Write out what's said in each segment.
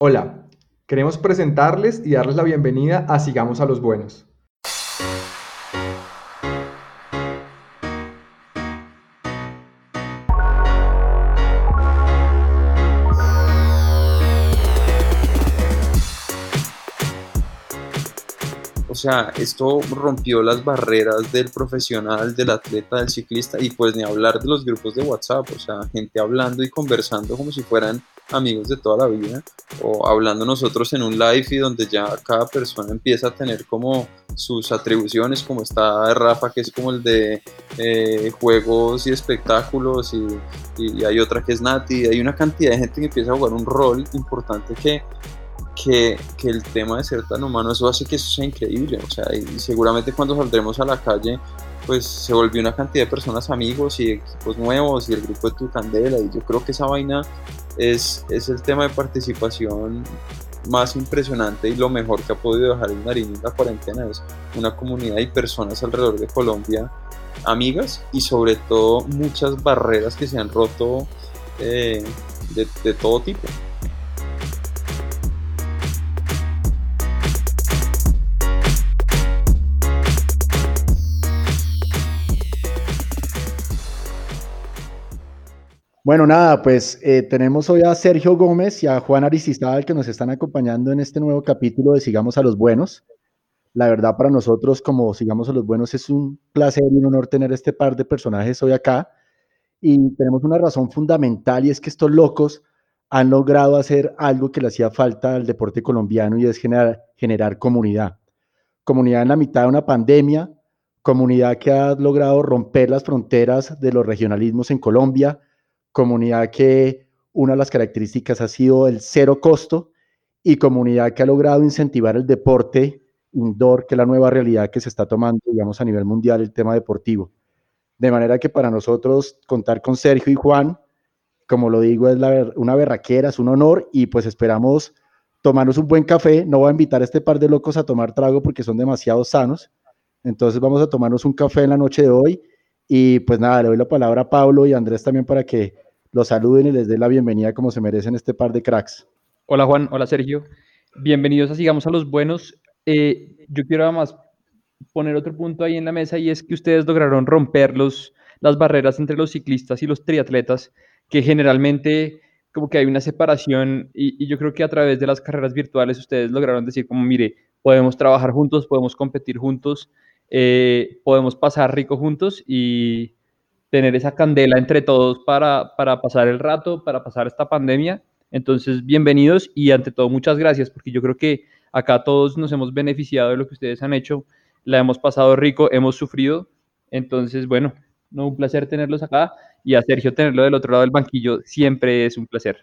Hola, queremos presentarles y darles la bienvenida a Sigamos a los Buenos. O sea, esto rompió las barreras del profesional, del atleta, del ciclista y pues ni hablar de los grupos de WhatsApp, o sea, gente hablando y conversando como si fueran amigos de toda la vida o hablando nosotros en un live y donde ya cada persona empieza a tener como sus atribuciones, como está Rafa, que es como el de eh, juegos y espectáculos, y, y, hay otra que es Nati, hay una cantidad de gente que empieza a jugar un rol importante que que, que, el tema de ser tan humano, eso hace que eso sea increíble, o sea, y seguramente cuando saldremos a la calle, pues se volvió una cantidad de personas amigos y equipos nuevos y el grupo de Tu Candela, y yo creo que esa vaina es, es el tema de participación más impresionante y lo mejor que ha podido dejar el Nariño en la cuarentena es una comunidad y personas alrededor de Colombia amigas y sobre todo muchas barreras que se han roto eh, de, de todo tipo. Bueno, nada, pues eh, tenemos hoy a Sergio Gómez y a Juan Aristizábal que nos están acompañando en este nuevo capítulo de Sigamos a los Buenos. La verdad, para nosotros, como Sigamos a los Buenos, es un placer y un honor tener este par de personajes hoy acá. Y tenemos una razón fundamental y es que estos locos han logrado hacer algo que le hacía falta al deporte colombiano y es generar, generar comunidad. Comunidad en la mitad de una pandemia, comunidad que ha logrado romper las fronteras de los regionalismos en Colombia comunidad que una de las características ha sido el cero costo y comunidad que ha logrado incentivar el deporte indoor, que es la nueva realidad que se está tomando, digamos, a nivel mundial, el tema deportivo. De manera que para nosotros contar con Sergio y Juan, como lo digo, es una berraquera, es un honor y pues esperamos tomarnos un buen café. No voy a invitar a este par de locos a tomar trago porque son demasiado sanos. Entonces vamos a tomarnos un café en la noche de hoy y pues nada, le doy la palabra a Pablo y a Andrés también para que los saluden y les den la bienvenida como se merecen este par de cracks. Hola Juan, hola Sergio. Bienvenidos a Sigamos a los Buenos. Eh, yo quiero además poner otro punto ahí en la mesa y es que ustedes lograron romper los, las barreras entre los ciclistas y los triatletas, que generalmente como que hay una separación y, yo creo que a través de las carreras virtuales ustedes lograron decir como, mire, podemos trabajar juntos, podemos competir juntos, eh, podemos pasar rico juntos y, tener esa candela entre todos para, para pasar el rato, para pasar esta pandemia. Entonces, bienvenidos y ante todo muchas gracias, porque yo creo que acá todos nos hemos beneficiado de lo que ustedes han hecho, la hemos pasado rico, hemos sufrido. Entonces, bueno, no, un placer tenerlos acá y a Sergio tenerlo del otro lado del banquillo siempre es un placer.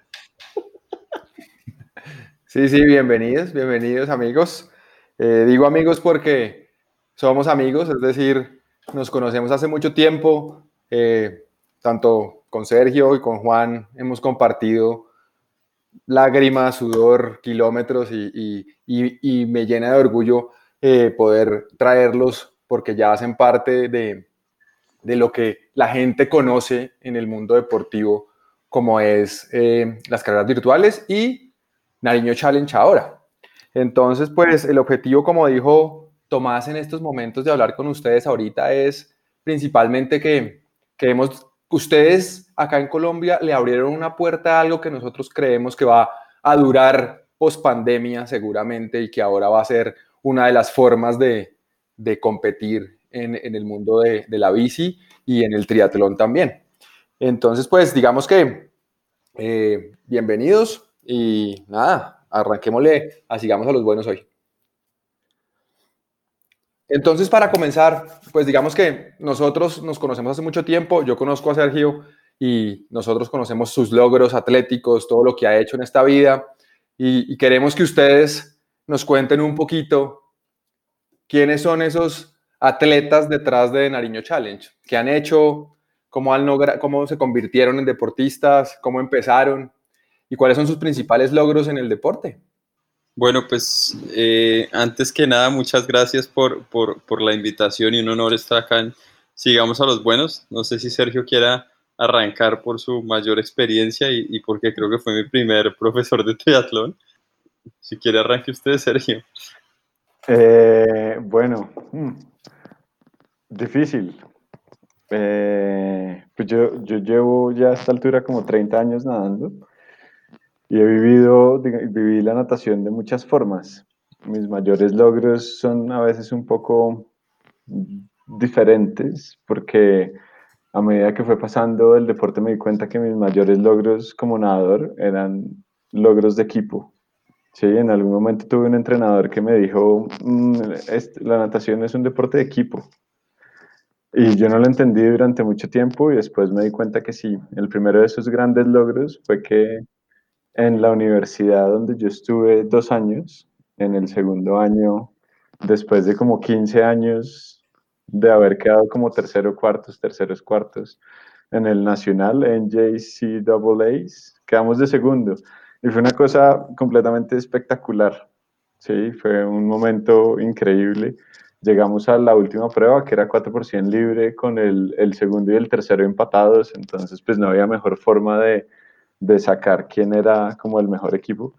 Sí, sí, bienvenidos, bienvenidos amigos. Eh, digo amigos porque somos amigos, es decir, nos conocemos hace mucho tiempo, eh, tanto con Sergio y con Juan hemos compartido lágrimas, sudor, kilómetros y, me llena de orgullo eh, poder traerlos porque ya hacen parte de, lo que la gente conoce en el mundo deportivo como es eh, las carreras virtuales y Nariño Challenge ahora. Entonces, pues el objetivo, como dijo Tomás en estos momentos de hablar con ustedes ahorita, es principalmente que Creemos, ustedes acá en Colombia le abrieron una puerta a algo que nosotros creemos que va a durar post pandemia seguramente y que ahora va a ser una de las formas de, de competir en, en, el mundo de, la bici y en el triatlón también. Entonces, pues digamos que eh, bienvenidos y nada, arranquémosle, sigamos a los buenos hoy. Entonces, para comenzar, pues digamos que nosotros nos conocemos hace mucho tiempo, yo conozco a Sergio y nosotros conocemos sus logros atléticos, todo lo que ha hecho en esta vida y, queremos que ustedes nos cuenten un poquito quiénes son esos atletas detrás de Nariño Challenge, qué han hecho, cómo, cómo se convirtieron en deportistas, cómo empezaron y cuáles son sus principales logros en el deporte. Bueno, pues eh, antes que nada, muchas gracias por, la invitación y un honor estar acá en Sigamos a los Buenos. No sé si Sergio quiera arrancar por su mayor experiencia y, porque creo que fue mi primer profesor de triatlón. Si quiere arranque usted, Sergio. Eh, bueno, hmm, difícil. Eh, pues yo, yo llevo ya a esta altura como 30 años nadando y he vivido, viví la natación de muchas formas. Mis mayores logros son a veces un poco diferentes porque a medida que fue pasando el deporte me di cuenta que mis mayores logros como nadador eran logros de equipo. Sí, en algún momento tuve un entrenador que me dijo, mm, la natación es un deporte de equipo. Y yo no lo entendí durante mucho tiempo y después me di cuenta que sí. El primero de esos grandes logros fue que en la universidad donde yo estuve dos años, en el segundo año, después de como 15 años de haber quedado como tercero cuartos, terceros cuartos, en el nacional, en JCAA, quedamos de segundo. Y fue una cosa completamente espectacular. Sí, fue un momento increíble. Llegamos a la última prueba, que era 4% libre, con el, el segundo y el tercero empatados. Entonces, pues no había mejor forma de, de sacar quién era como el mejor equipo.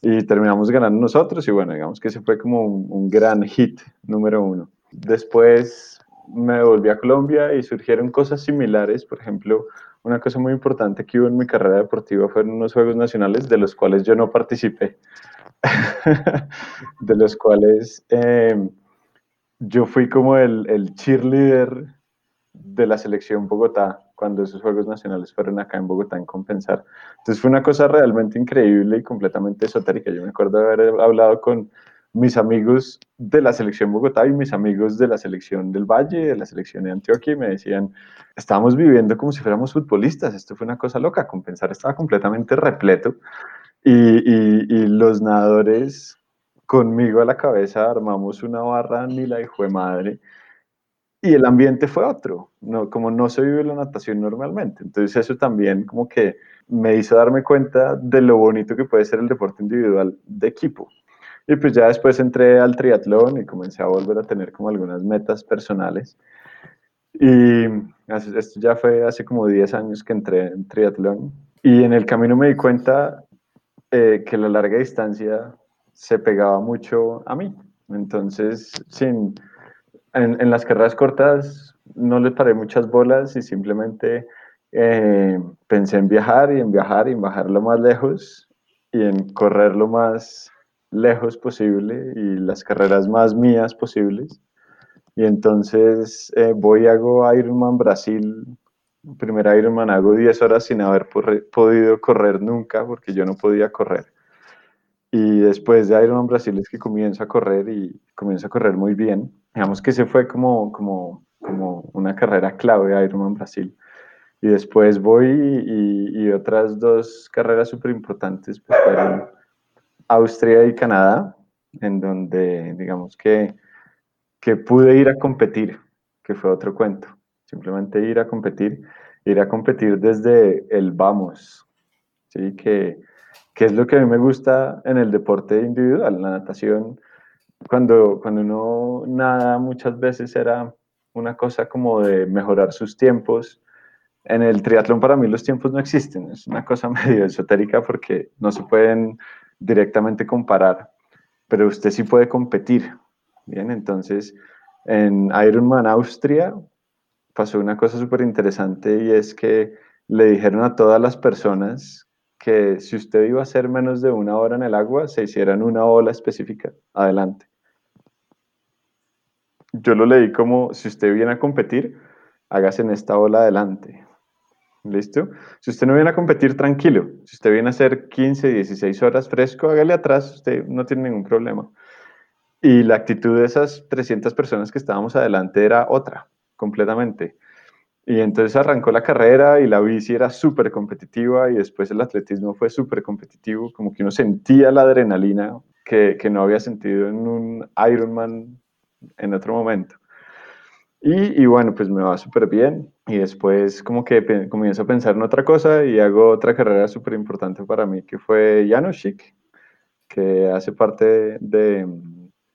Y terminamos ganando nosotros. Y bueno, digamos que ese fue como un, gran hit número uno. Después me volví a Colombia y surgieron cosas similares. Por ejemplo, una cosa muy importante que hubo en mi carrera deportiva fueron unos Juegos Nacionales de los cuales yo no participé, de los cuales eh, yo fui como el, el cheerleader de la selección Bogotá cuando esos Juegos Nacionales fueron acá en Bogotá en Compensar. Entonces fue una cosa realmente increíble y completamente esotérica. Yo me acuerdo de haber hablado con mis amigos de la selección Bogotá y mis amigos de la selección del Valle, de la selección de Antioquia, y me decían, estábamos viviendo como si fuéramos futbolistas, esto fue una cosa loca, compensar estaba completamente repleto, y, los nadadores conmigo a la cabeza armamos una barra ni la hijo de madre, y el ambiente fue otro, no, como no se vive la natación normalmente, entonces eso también como que me hizo darme cuenta de lo bonito que puede ser el deporte individual de equipo. Y pues ya después entré al triatlón y comencé a volver a tener como algunas metas personales. Y esto ya fue hace como 10 años que entré en triatlón. Y en el camino me di cuenta eh, que la larga distancia se pegaba mucho a mí. Entonces, sin, en, en las carreras cortas no le paré muchas bolas y simplemente eh, pensé en viajar y en viajar y en bajar lo más lejos y en correr lo más lejos posible y las carreras más mías posibles. Y entonces eh, voy, hago Ironman Brasil, primer Ironman, hago 10 horas sin haber podido correr nunca porque yo no podía correr. Y después de Ironman Brasil es que comienzo a correr y comienzo a correr muy bien. Digamos que se fue como, como, como una carrera clave de Ironman Brasil. Y después voy y, y otras dos carreras súper importantes pues fueron Austria y Canadá, en donde digamos que, que pude ir a competir, que fue otro cuento. Simplemente ir a competir, ir a competir desde el vamos, ¿sí? que, que es lo que a mí me gusta en el deporte individual, la natación. Cuando, cuando uno nada muchas veces era una cosa como de mejorar sus tiempos. En el triatlón para mí los tiempos no existen, es una cosa medio esotérica porque no se pueden directamente comparar, pero usted sí puede competir. Bien, entonces en Ironman Austria pasó una cosa súper interesante y es que le dijeron a todas las personas que si usted iba a hacer menos de una hora en el agua, se hicieran una ola específica. Adelante. Yo lo leí como, si usted viene a competir, hágase en esta ola adelante. ¿Listo? Si usted no viene a competir, tranquilo. Si usted viene a hacer 15, 16 horas fresco, hágale atrás, usted no tiene ningún problema. Y la actitud de esas 300 personas que estábamos adelante era otra, completamente. Y entonces arrancó la carrera y la bici era súper competitiva y después el atletismo fue súper competitivo, como que uno sentía la adrenalina que, que no había sentido en un Ironman en otro momento. Y, y, bueno, pues me va súper bien. Y después como que comienzo a pensar en otra cosa y hago otra carrera súper importante para mí, que fue Janoschik, que hace parte de...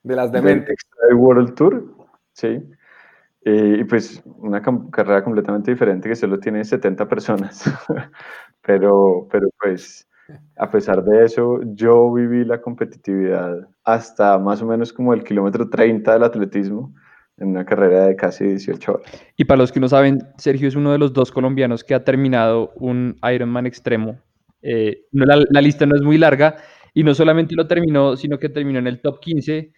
De las dementes. Del World Tour, sí. Y, pues una carrera completamente diferente que solo tiene 70 personas. pero, pero pues a pesar de eso, yo viví la competitividad hasta más o menos como el kilómetro 30 del atletismo en una carrera de casi 18 horas. Y para los que no saben, Sergio es uno de los dos colombianos que ha terminado un Ironman extremo. Eh, la, lista no es muy larga y no solamente lo terminó, sino que terminó en el top 15,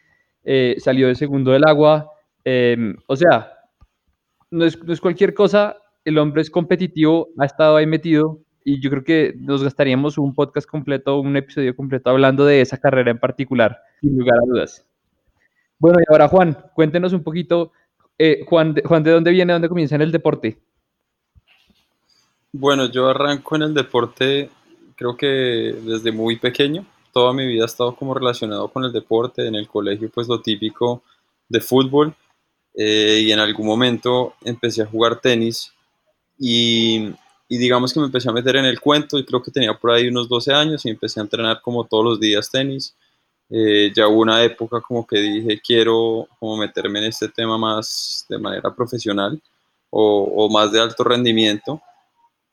eh, salió de segundo del agua. Em, o sea, no es, no es cualquier cosa, el hombre es competitivo, ha estado ahí metido y yo creo que nos gastaríamos un podcast completo, un episodio completo hablando de esa carrera en particular, sin lugar a dudas. Bueno, y ahora Juan, cuéntenos un poquito, eh, Juan, Juan, ¿de dónde viene, dónde comienza en el deporte? Bueno, yo arranco en el deporte creo que desde muy pequeño. Toda mi vida ha estado como relacionado con el deporte. En el colegio, pues lo típico de fútbol. Eh, y en algún momento empecé a jugar tenis y, y, digamos que me empecé a meter en el cuento y creo que tenía por ahí unos 12 años y empecé a entrenar como todos los días tenis. Eh, ya hubo una época como que dije, quiero como meterme en este tema más de manera profesional o, más de alto rendimiento.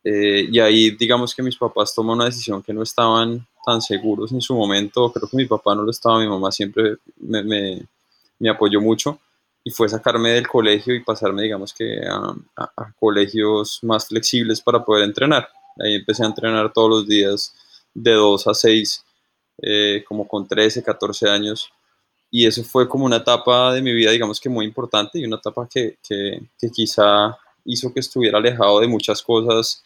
Eh, y ahí digamos que mis papás toman una decisión que no estaban tan seguros en su momento. Creo que mi papá no lo estaba, mi mamá siempre me, me, me apoyó mucho y fue sacarme del colegio y pasarme, digamos que a, a, colegios más flexibles para poder entrenar. Ahí empecé a entrenar todos los días de 2 a 6 eh, como con 13, 14 años. Y eso fue como una etapa de mi vida, digamos que muy importante y una etapa que, que, que quizá hizo que estuviera alejado de muchas cosas,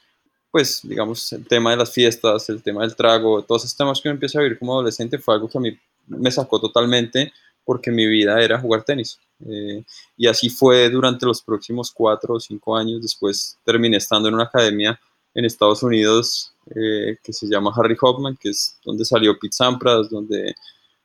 pues digamos, el tema de las fiestas, el tema del trago, todos esos temas que uno empieza a vivir como adolescente fue algo que a mí me sacó totalmente porque mi vida era jugar tenis. Eh, y así fue durante los próximos cuatro o cinco años. Después terminé estando en una academia en Estados Unidos eh, que se llama Harry Hoffman, que es donde salió Pete Sampras, donde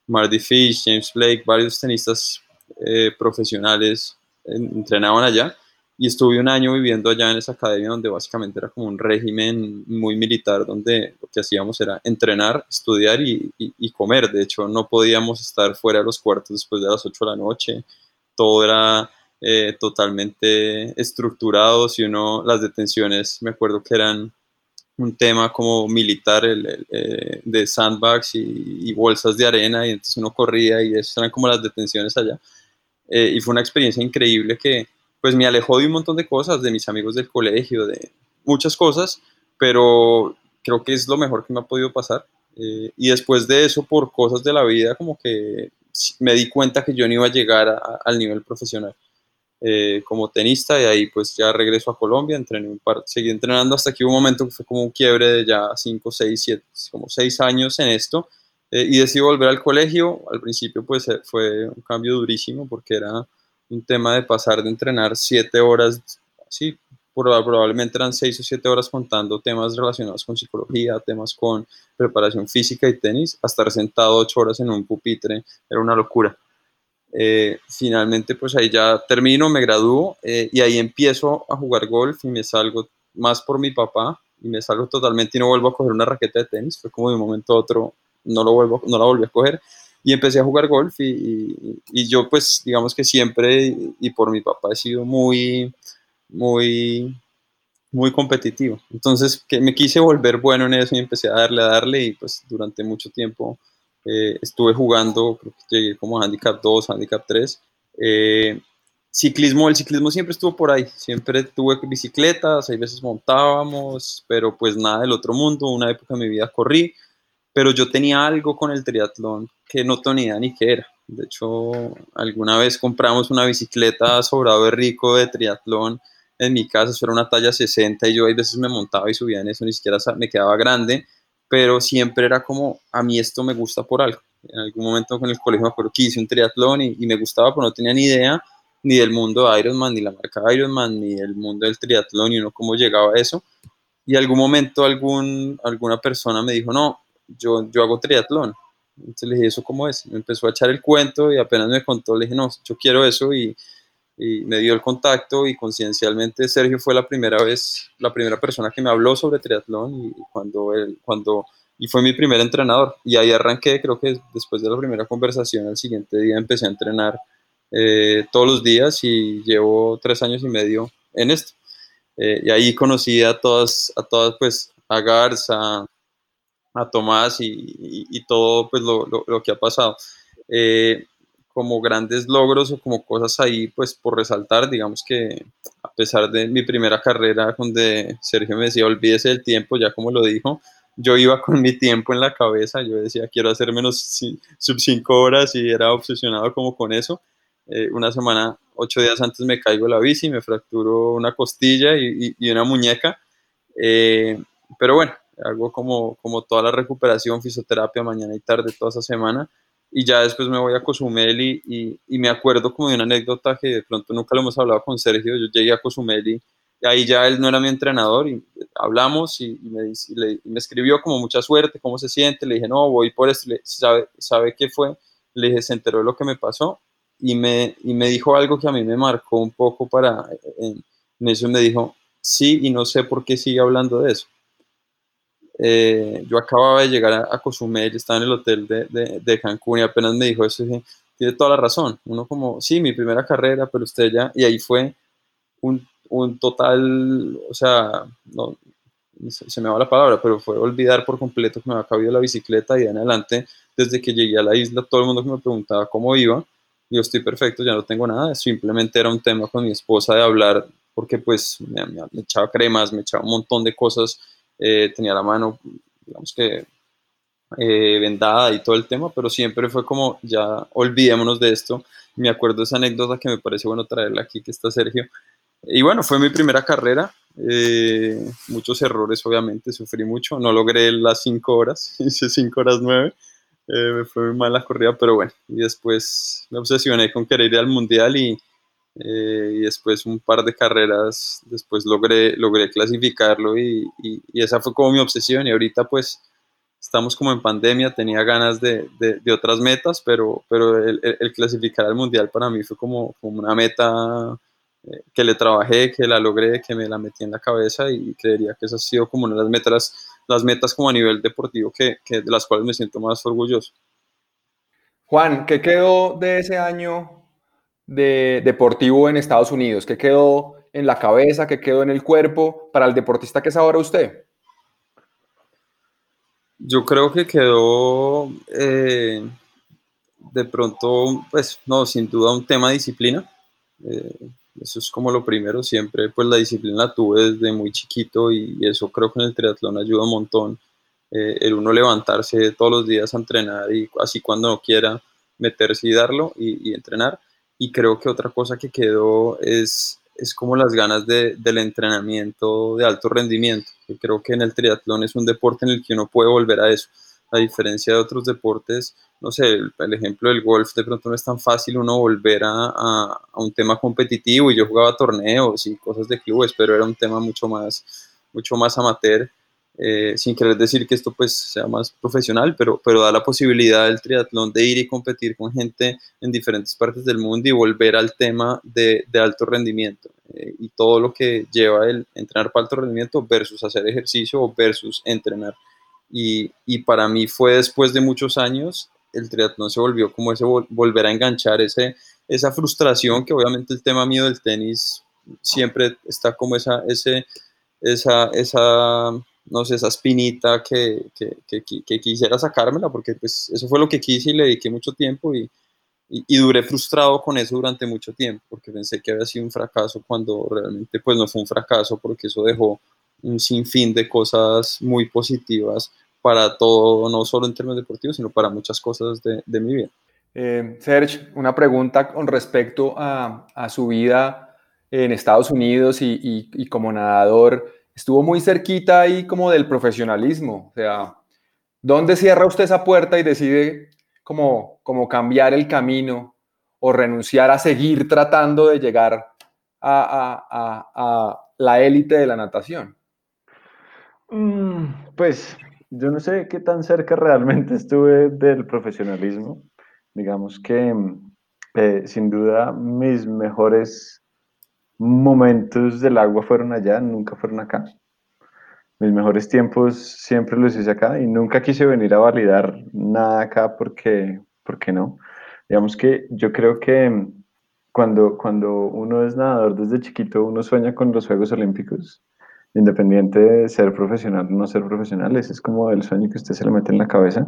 Marty Fish, James Blake, varios tenistas eh, profesionales entrenaban allá. Y estuve un año viviendo allá en esa academia donde básicamente era como un régimen muy militar, donde lo que hacíamos era entrenar, estudiar y, y, comer. De hecho, no podíamos estar fuera de los cuartos después de las 8 de la noche. Todo era eh, totalmente estructurado. Si uno, las detenciones, me acuerdo que eran un tema como militar el, eh, de sandbags y, bolsas de arena y entonces uno corría y esas eran como las detenciones allá. Eh, y fue una experiencia increíble que pues me alejó de un montón de cosas, de mis amigos del colegio, de muchas cosas, pero creo que es lo mejor que me ha podido pasar. Eh, y después de eso, por cosas de la vida, como que me di cuenta que yo no iba a llegar al nivel profesional. Eh, como tenista y ahí pues ya regreso a Colombia, entrené un par, seguí entrenando hasta que hubo un momento que fue como un quiebre de ya 5, 6, 7, como 6 años en esto eh, y decidí volver al colegio. Al principio pues eh, fue un cambio durísimo porque era un tema de pasar de entrenar 7 horas, sí, probablemente eran 6 o 7 horas contando temas relacionados con psicología, temas con preparación física y tenis, hasta estar sentado 8 horas en un pupitre, era una locura. Eh, finalmente, pues ahí ya termino, me gradúo eh, y ahí empiezo a jugar golf y me salgo más por mi papá y me salgo totalmente y no vuelvo a coger una raqueta de tenis. Fue como de un momento a otro, no, lo vuelvo, no la volví a coger y empecé a jugar golf y, yo pues digamos que siempre y por mi papá he sido muy, muy, muy competitivo. Entonces que me quise volver bueno en eso y empecé a darle, a darle y pues durante mucho tiempo eh, estuve jugando, creo que llegué como handicap 2, handicap 3. Eh, ciclismo, el ciclismo siempre estuvo por ahí, siempre tuve bicicletas, hay veces montábamos, pero pues nada del otro mundo, una época de mi vida corrí, pero yo tenía algo con el triatlón que no tenía ni qué era. De hecho, alguna vez compramos una bicicleta sobrado de rico de triatlón en mi casa, eso era una talla 60 y yo a veces me montaba y subía en eso, ni siquiera me quedaba grande pero siempre era como, a mí esto me gusta por algo. En algún momento con el colegio me acuerdo que hice un triatlón y, me gustaba, pero no tenía ni idea ni del mundo de Ironman, ni la marca Ironman, ni del mundo del triatlón, y uno cómo llegaba a eso. Y algún momento alguna persona me dijo, no, yo, yo hago triatlón. Entonces le dije, ¿eso cómo es? Me empezó a echar el cuento y apenas me contó, le dije, no, yo quiero eso y, y me dio el contacto y conciencialmente Sergio fue la primera vez, la primera persona que me habló sobre triatlón y cuando él, cuando, y fue mi primer entrenador y ahí arranqué, creo que después de la primera conversación, el siguiente día empecé a entrenar eh, todos los días y llevo tres años y medio en esto. Eh, y ahí conocí a todas, a todas, pues, a Garza, a Tomás y, todo pues lo, lo, que ha pasado. Eh, como grandes logros o como cosas ahí, pues por resaltar, digamos que a pesar de mi primera carrera donde Sergio me decía, olvídese del tiempo, ya como lo dijo, yo iba con mi tiempo en la cabeza, yo decía, quiero hacer menos sub 5 horas y era obsesionado como con eso. Eh, una semana, ocho días antes me caigo la bici, me fracturo una costilla y, y, una muñeca. Eh, pero bueno, hago como, como toda la recuperación, fisioterapia mañana y tarde toda esa semana y ya después me voy a Cozumel y, y, me acuerdo como de una anécdota que de pronto nunca lo hemos hablado con Sergio, yo llegué a Cozumel y, ahí ya él no era mi entrenador y hablamos y, me, me, escribió como mucha suerte, cómo se siente, le dije no, voy por esto, ¿sabe, ¿sabe qué fue? Le dije, se enteró de lo que me pasó y me, y me dijo algo que a mí me marcó un poco para, en, en eso me dijo, sí y no sé por qué sigue hablando de eso. Eh, yo acababa de llegar a, Cozumel, estaba en el hotel de, de, Cancún y apenas me dijo eso, dije, tiene toda la razón. Uno como, sí, mi primera carrera, pero usted ya, y ahí fue un, un total, o sea, no, se, me va la palabra, pero fue olvidar por completo que me había cabido la bicicleta y de en adelante, desde que llegué a la isla, todo el mundo que me preguntaba cómo iba, yo estoy perfecto, ya no tengo nada, simplemente era un tema con mi esposa de hablar, porque pues me, me echaba cremas, me echaba un montón de cosas eh, tenía la mano, digamos que eh, vendada y todo el tema, pero siempre fue como, ya olvidémonos de esto. Me acuerdo esa anécdota que me parece bueno traerla aquí, que está Sergio. Y bueno, fue mi primera carrera, eh, muchos errores obviamente, sufrí mucho, no logré las 5 horas, hice 5 horas 9, me fue muy mal la corrida, pero bueno, y después me obsesioné con querer ir al mundial y, eh, y después un par de carreras, después logré, logré clasificarlo y, y, esa fue como mi obsesión y ahorita pues estamos como en pandemia, tenía ganas de, de, otras metas, pero, pero el, el, clasificar al mundial para mí fue como, como una meta eh, que le trabajé, que la logré, que me la metí en la cabeza y creería que esa ha sido como una de las metas, las metas como a nivel deportivo que, que de las cuales me siento más orgulloso. Juan, ¿qué quedó de ese año de deportivo en Estados Unidos? ¿Qué quedó en la cabeza? ¿Qué quedó en el cuerpo para el deportista que es ahora usted? Yo creo que quedó eh, de pronto, pues no, sin duda un tema de disciplina. Eh, eso es como lo primero, siempre pues la disciplina la tuve desde muy chiquito y, eso creo que en el triatlón ayuda un montón. Eh, el uno levantarse todos los días a entrenar y así cuando no quiera meterse y darlo y entrenar y creo que otra cosa que quedó es, es como las ganas de, del entrenamiento de alto rendimiento. que creo que en el triatlón es un deporte en el que uno puede volver a eso. A diferencia de otros deportes, no sé, el, ejemplo del golf, de pronto no es tan fácil uno volver a, a, a, un tema competitivo. Y yo jugaba torneos y cosas de clubes, pero era un tema mucho más, mucho más amateur. Eh, sin querer decir que esto pues sea más profesional, pero, pero da la posibilidad del triatlón de ir y competir con gente en diferentes partes del mundo y volver al tema de, de alto rendimiento eh, y todo lo que lleva el entrenar para alto rendimiento versus hacer ejercicio o versus entrenar. Y, y, para mí fue después de muchos años, el triatlón se volvió como ese volver a enganchar ese, esa frustración que obviamente el tema mío del tenis siempre está como esa, ese, esa, esa no sé, esa espinita que, que, que, quisiera sacármela, porque pues eso fue lo que quise y le dediqué mucho tiempo y, y, duré frustrado con eso durante mucho tiempo, porque pensé que había sido un fracaso cuando realmente pues no fue un fracaso, porque eso dejó un sinfín de cosas muy positivas para todo, no solo en términos deportivos, sino para muchas cosas de, de mi vida. Eh, Serge, una pregunta con respecto a, a su vida en Estados Unidos y, y, y como nadador estuvo muy cerquita ahí como del profesionalismo. O sea, ¿dónde cierra usted esa puerta y decide como, como cambiar el camino o renunciar a seguir tratando de llegar a, la élite de la natación? Mm, pues yo no sé qué tan cerca realmente estuve del profesionalismo. Digamos que eh, sin duda mis mejores momentos del agua fueron allá, nunca fueron acá. Mis mejores tiempos siempre los hice acá y nunca quise venir a validar nada acá porque, porque no. Digamos que yo creo que cuando, cuando uno es nadador desde chiquito, uno sueña con los Juegos Olímpicos independiente de ser profesional o no ser profesional, ese es como el sueño que usted se le mete en la cabeza.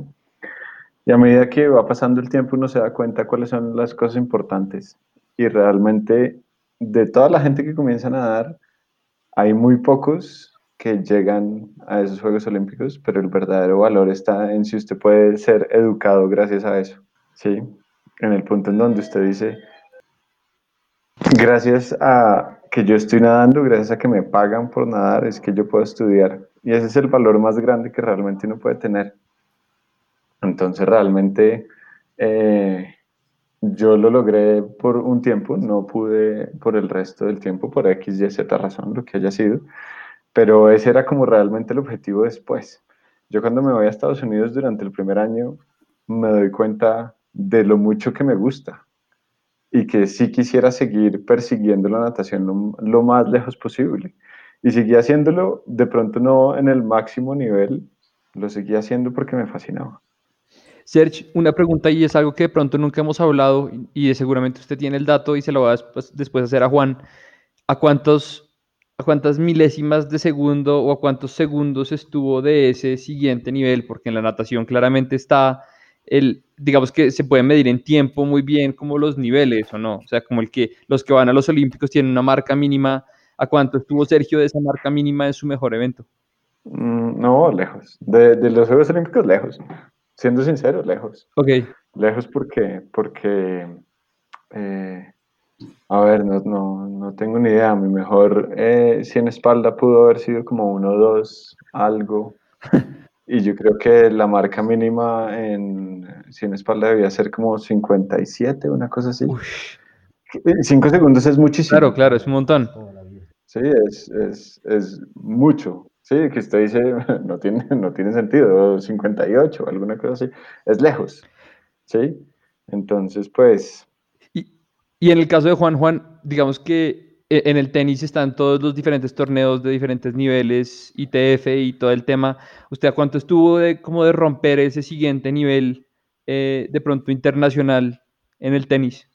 Y a medida que va pasando el tiempo uno se da cuenta cuáles son las cosas importantes. Y realmente de toda la gente que comienza a nadar, hay muy pocos que llegan a esos Juegos Olímpicos, pero el verdadero valor está en si usted puede ser educado gracias a eso. ¿sí? En el punto en donde usted dice, gracias a que yo estoy nadando, gracias a que me pagan por nadar, es que yo puedo estudiar. Y ese es el valor más grande que realmente uno puede tener. Entonces realmente eh, yo lo logré por un tiempo, no pude por el resto del tiempo, por X, Y, Z razón, lo que haya sido, pero ese era como realmente el objetivo después. Yo cuando me voy a Estados Unidos durante el primer año me doy cuenta de lo mucho que me gusta y que sí quisiera seguir persiguiendo la natación lo, más lejos posible. Y seguí haciéndolo, de pronto no en el máximo nivel, lo seguí haciendo porque me fascinaba. Serge, una pregunta y es algo que de pronto nunca hemos hablado y seguramente usted tiene el dato y se lo va a después, después hacer a Juan. ¿A cuántos a cuántas milésimas de segundo o a cuántos segundos estuvo de ese siguiente nivel, porque en la natación claramente está el, digamos que se puede medir en tiempo muy bien como los niveles o no, o sea, como el que los que van a los Olímpicos tienen una marca mínima, ¿a cuánto estuvo Sergio de esa marca mínima en su mejor evento? Mm, no, lejos, de, los Juegos Olímpicos lejos, siendo sincero, lejos. Ok. Lejos porque, porque eh, a ver, no, no, no, tengo ni idea. Mi mejor eh, 100 espalda pudo haber sido como 1, 2, algo. Y yo creo que la marca mínima en 100 espalda debía ser como 57, una cosa así. 5 segundos es muchísimo. Claro, claro, es un montón. Sí, es, es, es mucho. Sí, que usted dice, no tiene, no tiene sentido, 58, alguna cosa así. Es lejos. Sí. Entonces, pues, y en el caso de Juan Juan, digamos que eh, en el tenis están todos los diferentes torneos de diferentes niveles, ITF y todo el tema. ¿Usted a cuánto estuvo de, como de romper ese siguiente nivel eh, de pronto internacional en el tenis?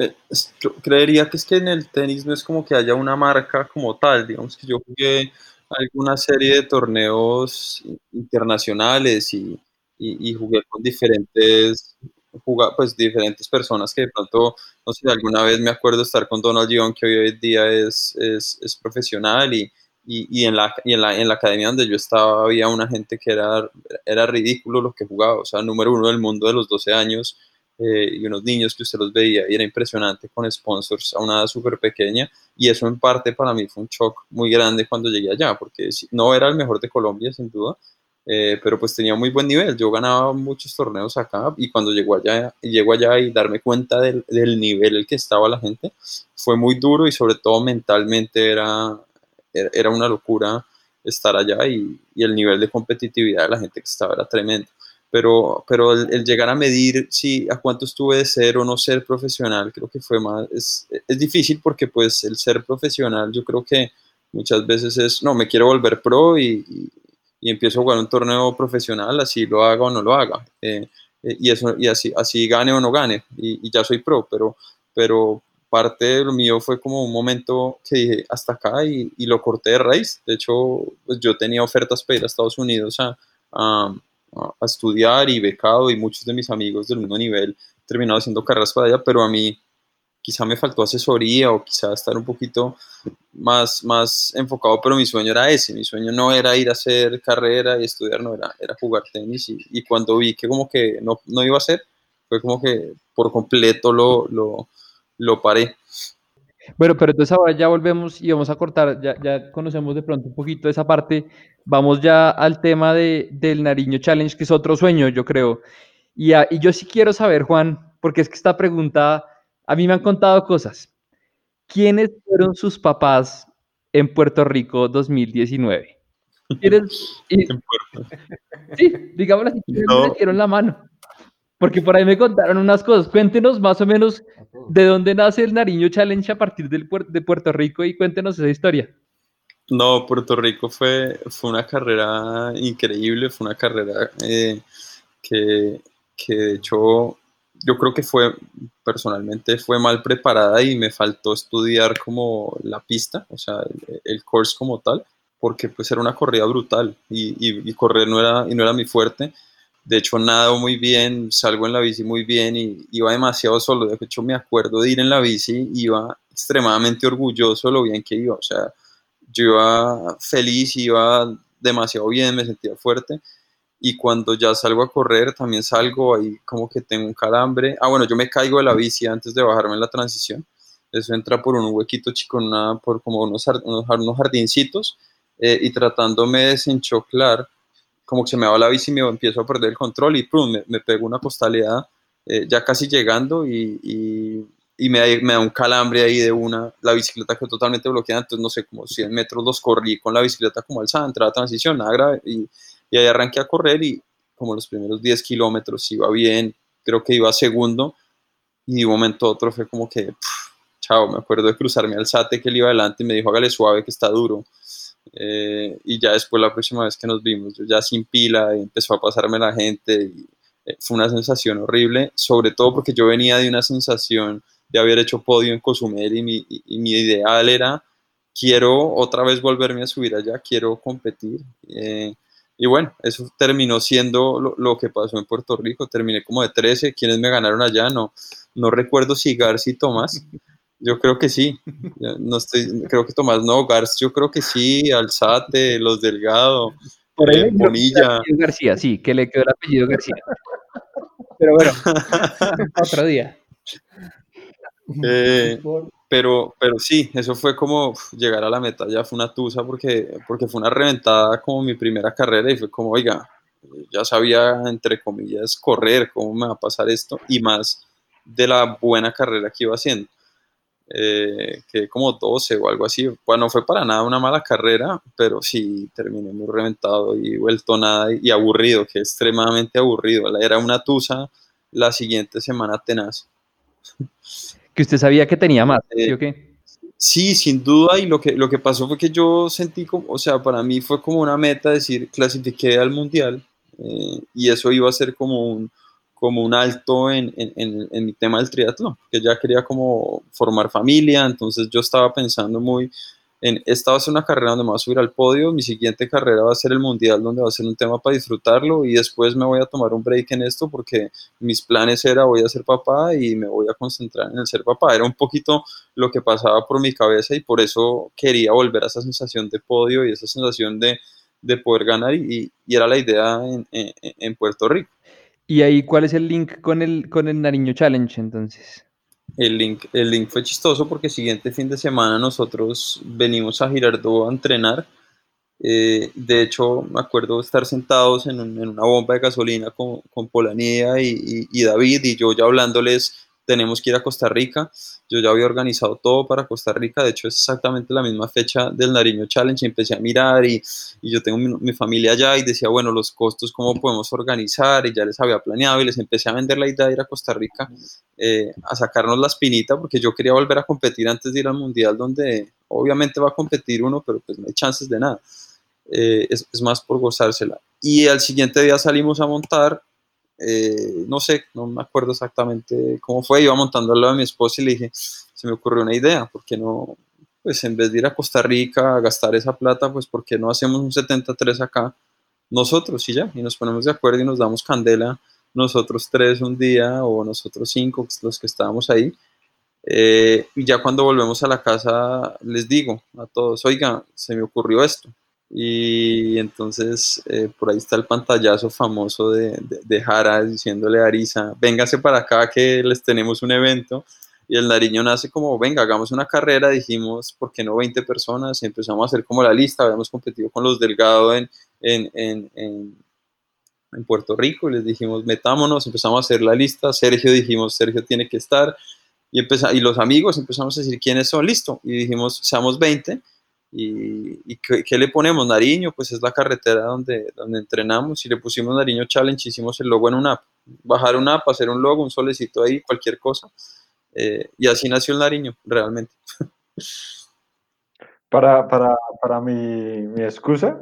Eh, yo creería que es que en el tenis no es como que haya una marca como tal. Digamos que yo jugué alguna serie de torneos internacionales y, y jugué con diferentes jugar, pues diferentes personas que de pronto, no sé, alguna vez me acuerdo estar con Donald Young, que hoy en día es, es, es profesional y, y, y, en la, y en, la, en la academia donde yo estaba había una gente que era, era ridículo lo que jugaba, o sea, número uno del mundo de los 12 años eh, y unos niños que usted los veía y era impresionante con sponsors a una edad súper pequeña y eso en parte para mí fue un shock muy grande cuando llegué allá, porque no era el mejor de Colombia sin duda, eh, pero pues tenía muy buen nivel. Yo ganaba muchos torneos acá y cuando llegó allá, llego allá y darme cuenta del, del nivel el que estaba la gente, fue muy duro y sobre todo mentalmente era, era una locura estar allá y, y, el nivel de competitividad de la gente que estaba era tremendo. Pero, pero el, llegar a medir si a cuánto estuve de ser o no ser profesional, creo que fue más, es, es difícil porque pues el ser profesional yo creo que muchas veces es, no, me quiero volver pro y, y empiezo a jugar un torneo profesional, así lo haga o no lo haga. Eh, eh, y eso, y así, así gane o no gane, y, ya soy pro, pero, pero parte de lo mío fue como un momento que dije hasta acá y, lo corté de raíz. De hecho, pues yo tenía ofertas para ir a Estados Unidos a, a, estudiar y becado y muchos de mis amigos del mismo nivel terminaron haciendo carreras para allá, pero a mí quizá me faltó asesoría o quizá estar un poquito más, más enfocado, pero mi sueño era ese, mi sueño no era ir a hacer carrera y estudiar, no era, era jugar tenis y, y cuando vi que como que no, no, iba a ser, fue como que por completo lo, lo, lo paré. Bueno, pero entonces ahora ya volvemos y vamos a cortar, ya, ya conocemos de pronto un poquito esa parte, vamos ya al tema de, del Nariño Challenge, que es otro sueño, yo creo. Y, a, y yo sí quiero saber, Juan, porque es que esta pregunta a mí me han contado cosas. ¿Quiénes fueron sus papás en Puerto Rico 2019? ¿Quiénes? Sí, digámoslo así, ¿quiénes no. me dieron la mano? Porque por ahí me contaron unas cosas. Cuéntenos más o menos de dónde nace el Nariño Challenge a partir del de Puerto Rico y cuéntenos esa historia. No, Puerto Rico fue, fue una carrera increíble, fue una carrera eh, que, que de hecho yo creo que fue, personalmente, fue mal preparada y me faltó estudiar como la pista, o sea, el, el course como tal, porque pues era una corrida brutal y, y, correr no era, y no era mi fuerte. De hecho, nado muy bien, salgo en la bici muy bien y iba demasiado solo. De hecho, me acuerdo de ir en la bici, iba extremadamente orgulloso de lo bien que iba. O sea, yo iba feliz, iba demasiado bien, me sentía fuerte y cuando ya salgo a correr también salgo ahí como que tengo un calambre. Ah, bueno, yo me caigo de la bici antes de bajarme en la transición. Eso entra por un huequito chico, una, por como unos, unos, jardincitos eh, y tratándome de desenchoclar, como que se me va la bici y me empiezo a perder el control y pum, me, me pego una costaleada eh, ya casi llegando y, y, y me, me, da un calambre ahí de una, la bicicleta que totalmente bloqueada, entonces no sé, como 100 metros los corrí con la bicicleta como alzada, entrada transición, nada grave y y ahí arranqué a correr y como los primeros 10 kilómetros iba bien, creo que iba segundo y de un momento a otro fue como que, chao, me acuerdo de cruzarme al Sate que él iba adelante y me dijo, hágale suave que está duro. Eh, y ya después la próxima vez que nos vimos, yo ya sin pila, empezó a pasarme la gente y eh, fue una sensación horrible, sobre todo porque yo venía de una sensación de haber hecho podio en Cozumel y mi, y mi ideal era, quiero otra vez volverme a subir allá, quiero competir. Eh, y bueno, eso terminó siendo lo, que pasó en Puerto Rico. Terminé como de 13. ¿Quiénes me ganaron allá? No, no recuerdo si Garci y Tomás. Yo creo que sí. No estoy, creo que Tomás no. Garci, yo creo que sí. Alzate, Los Delgado, Por ahí, eh, Bonilla. García, sí, que le quedó el apellido García. Pero bueno, otro día. Eh, pero, pero sí, eso fue como llegar a la meta, ya fue una tusa porque, porque fue una reventada como mi primera carrera y fue como, oiga, ya sabía, entre comillas, correr, cómo me va a pasar esto y más de la buena carrera que iba haciendo. Eh, que como 12 o algo así. Bueno, no fue para nada una mala carrera, pero sí terminé muy reventado y vuelto nada y aburrido, que extremadamente aburrido. Era una tusa la siguiente semana tenaz que usted sabía que tenía más, ¿sí o qué? Sí, sin duda, y lo que, lo que pasó fue que yo sentí como, o sea, para mí fue como una meta decir, clasifiqué al mundial, eh, y eso iba a ser como un, como un alto en, en, en, en, mi tema del triatlón, que ya quería como formar familia, entonces yo estaba pensando muy, esta va a ser una carrera donde me voy a subir al podio, mi siguiente carrera va a ser el mundial donde va a ser un tema para disfrutarlo y después me voy a tomar un break en esto porque mis planes era voy a ser papá y me voy a concentrar en el ser papá. Era un poquito lo que pasaba por mi cabeza y por eso quería volver a esa sensación de podio y esa sensación de, de poder ganar y, y, era la idea en, en, en, Puerto Rico. ¿Y ahí cuál es el link con el, con el Nariño Challenge entonces? El link, el link fue chistoso porque siguiente fin de semana nosotros venimos a Girardot a entrenar. Eh, de hecho, me acuerdo estar sentados en, en una bomba de gasolina con, con Polanía y, y, David y yo ya hablándoles tenemos que ir a Costa Rica. Yo ya había organizado todo para Costa Rica, de hecho es exactamente la misma fecha del Nariño Challenge, empecé a mirar y, y yo tengo mi, mi, familia allá y decía, bueno, los costos, cómo podemos organizar y ya les había planeado y les empecé a vender la idea de ir a Costa Rica eh, a sacarnos la espinita porque yo quería volver a competir antes de ir al Mundial donde obviamente va a competir uno, pero pues no hay chances de nada. Eh, es, es más por gozársela. Y al siguiente día salimos a montar eh, no sé, no me acuerdo exactamente cómo fue, iba montando al lado de mi esposa y le dije, se me ocurrió una idea, ¿por qué no, pues en vez de ir a Costa Rica a gastar esa plata, pues ¿por qué no hacemos un 73 acá nosotros y ya? Y nos ponemos de acuerdo y nos damos candela nosotros tres un día o nosotros cinco, los que estábamos ahí. Eh, y ya cuando volvemos a la casa les digo a todos, oiga, se me ocurrió esto. Y entonces eh, por ahí está el pantallazo famoso de, de, de, Jara diciéndole a Arisa, véngase para acá que les tenemos un evento. Y el Nariño nace como, venga, hagamos una carrera, dijimos, ¿por qué no 20 personas? Empezamos a hacer como la lista, habíamos competido con los Delgado en, en, en, en, Puerto Rico, les dijimos, metámonos, empezamos a hacer la lista, Sergio dijimos, Sergio tiene que estar, y, empezamos, y los amigos empezamos a decir quiénes son, listo, y dijimos, seamos 20, ¿Y, y ¿qué, ¿qué, le ponemos? Nariño, pues es la carretera donde, donde entrenamos y le pusimos Nariño Challenge, hicimos el logo en una app. Bajar una app, hacer un logo, un solecito ahí, cualquier cosa. Eh, y así nació el Nariño, realmente. Para, para, para mi, mi excusa,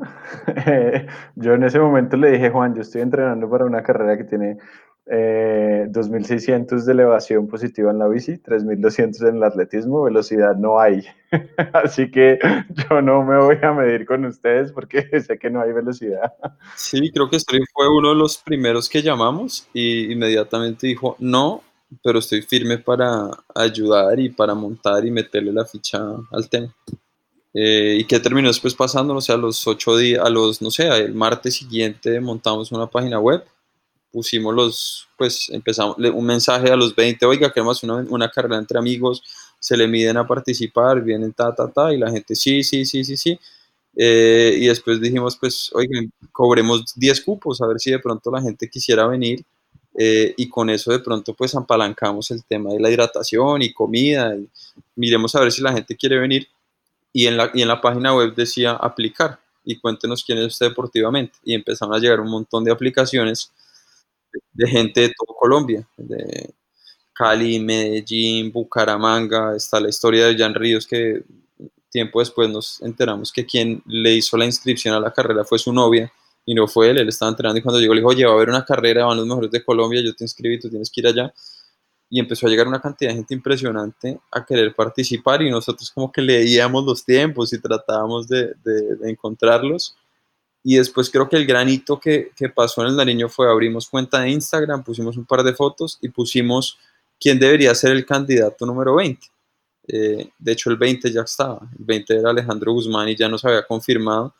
yo en ese momento le dije, Juan, yo estoy entrenando para una carrera que tiene eh, 2.600 de elevación positiva en la bici, 3.200 en el atletismo, velocidad no hay. Así que yo no me voy a medir con ustedes porque sé que no hay velocidad. Sí, creo que Stream fue uno de los primeros que llamamos y inmediatamente dijo, no, pero estoy firme para ayudar y para montar y meterle la ficha al tema. Eh, y qué terminó después pasando, o sea, a los ocho días, a los, no sé, el martes siguiente montamos una página web, pusimos los, pues empezamos un mensaje a los 20, oiga, queremos una, una carrera entre amigos, se le miden a participar, vienen ta, ta, ta, y la gente, sí, sí, sí, sí, sí. Eh, y después dijimos, pues, oigan, cobremos 10 cupos, a ver si de pronto la gente quisiera venir. Eh, y con eso de pronto pues apalancamos el tema de la hidratación y comida y miremos a ver si la gente quiere venir y en la, y en la página web decía aplicar y cuéntenos quién es usted deportivamente y empezaron a llegar un montón de aplicaciones de, gente de todo Colombia, de Cali, Medellín, Bucaramanga, está la historia de Jan Ríos que tiempo después nos enteramos que quien le hizo la inscripción a la carrera fue su novia y no fue él, él estaba entrenando y cuando llegó le dijo, oye, va a haber una carrera, van los mejores de Colombia, yo te inscribí, tú tienes que ir allá. Y empezó a llegar una cantidad de gente impresionante a querer participar y nosotros como que leíamos los tiempos y tratábamos de, de, encontrarlos. Y después creo que el granito que, que pasó en el Nariño fue abrimos cuenta de Instagram, pusimos un par de fotos y pusimos quién debería ser el candidato número 20. Eh, de hecho, el 20 ya estaba. El 20 era Alejandro Guzmán y ya nos había confirmado.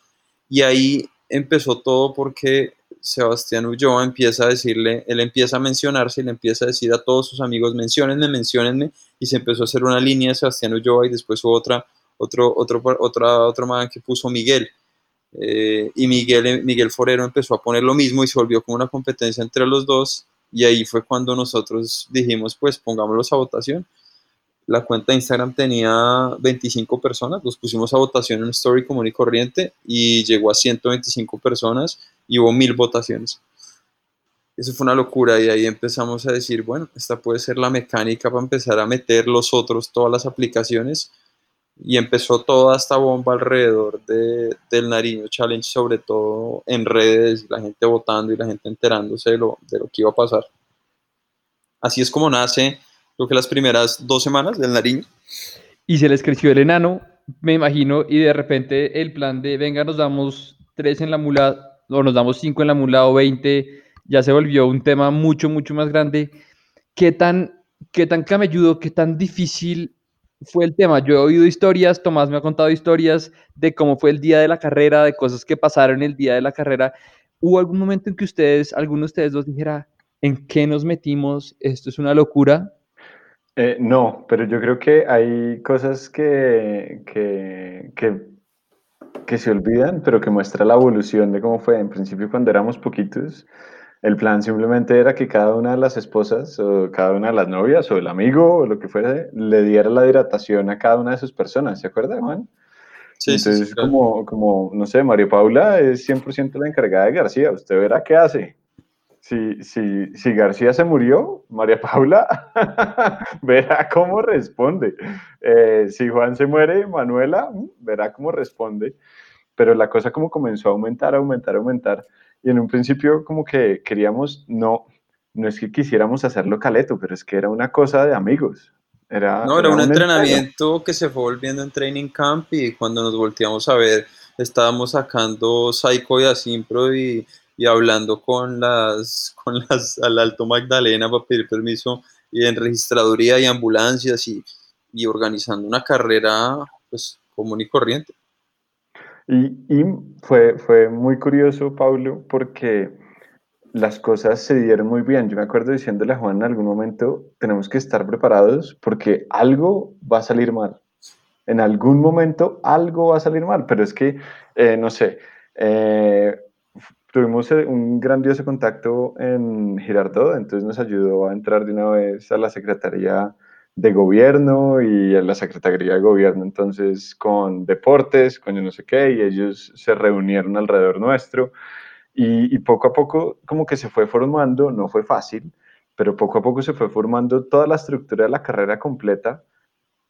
Y ahí empezó todo porque Sebastián Ulloa empieza a decirle, él empieza a mencionarse y le empieza a decir a todos sus amigos, menciónenme, menciónenme, y se empezó a hacer una línea de Sebastián Ulloa y después hubo otra, otro, otro, otra, otro man que puso Miguel. Eh, y Miguel, Miguel Forero empezó a poner lo mismo y se volvió como una competencia entre los dos. Y ahí fue cuando nosotros dijimos pues pongámoslos a votación. La cuenta de Instagram tenía 25 personas, los pusimos a votación en Story común y corriente y llegó a 125 personas y hubo mil votaciones. Eso fue una locura y ahí empezamos a decir, bueno, esta puede ser la mecánica para empezar a meter los otros, todas las aplicaciones y empezó toda esta bomba alrededor de, del Nariño Challenge, sobre todo en redes, la gente votando y la gente enterándose de lo, de lo que iba a pasar. Así es como nace creo que las primeras dos semanas del Nariño. Y se les creció el enano, me imagino, y de repente el plan de, venga, nos damos tres en la mula, o nos damos cinco en la mula, o veinte, ya se volvió un tema mucho, mucho más grande. ¿Qué tan, qué tan camelludo, qué tan difícil fue el tema? Yo he oído historias, Tomás me ha contado historias de cómo fue el día de la carrera, de cosas que pasaron el día de la carrera. ¿Hubo algún momento en que ustedes, alguno de ustedes dos dijera, ¿en qué nos metimos? Esto es una locura. Eh, no, pero yo creo que hay cosas que, que, que, se olvidan, pero que muestra la evolución de cómo fue. En principio, cuando éramos poquitos, el plan simplemente era que cada una de las esposas, o cada una de las novias, o el amigo, o lo que fuera, le diera la hidratación a cada una de sus personas. ¿Se acuerda, Juan? Sí, Entonces, sí, como, como, no sé, María Paula es 100% la encargada de García. Usted verá qué hace si, si, si García se murió, María Paula verá cómo responde. Eh, si Juan se muere, Manuela mm, verá cómo responde. Pero la cosa como comenzó a aumentar, aumentar, aumentar. Y en un principio como que queríamos, no, no es que quisiéramos hacerlo caleto, pero es que era una cosa de amigos. Era, no, era, un, entrenamiento que se fue volviendo en training camp y cuando nos volteamos a ver, estábamos sacando Psycho y Asimpro y y hablando con las, con las, al Alto Magdalena para pedir permiso y en registraduría y ambulancias y, y organizando una carrera pues común y corriente. Y, y, fue, fue muy curioso, Pablo, porque las cosas se dieron muy bien. Yo me acuerdo diciéndole a Juan en algún momento, tenemos que estar preparados porque algo va a salir mal. En algún momento algo va a salir mal, pero es que, eh, no sé, eh, tuvimos eh, un grandioso contacto en Girardot, entonces nos ayudó a entrar de una vez a la Secretaría de Gobierno y a la Secretaría de Gobierno, entonces con deportes, con yo no sé qué, y ellos se reunieron alrededor nuestro y, y poco a poco como que se fue formando, no fue fácil, pero poco a poco se fue formando toda la estructura de la carrera completa.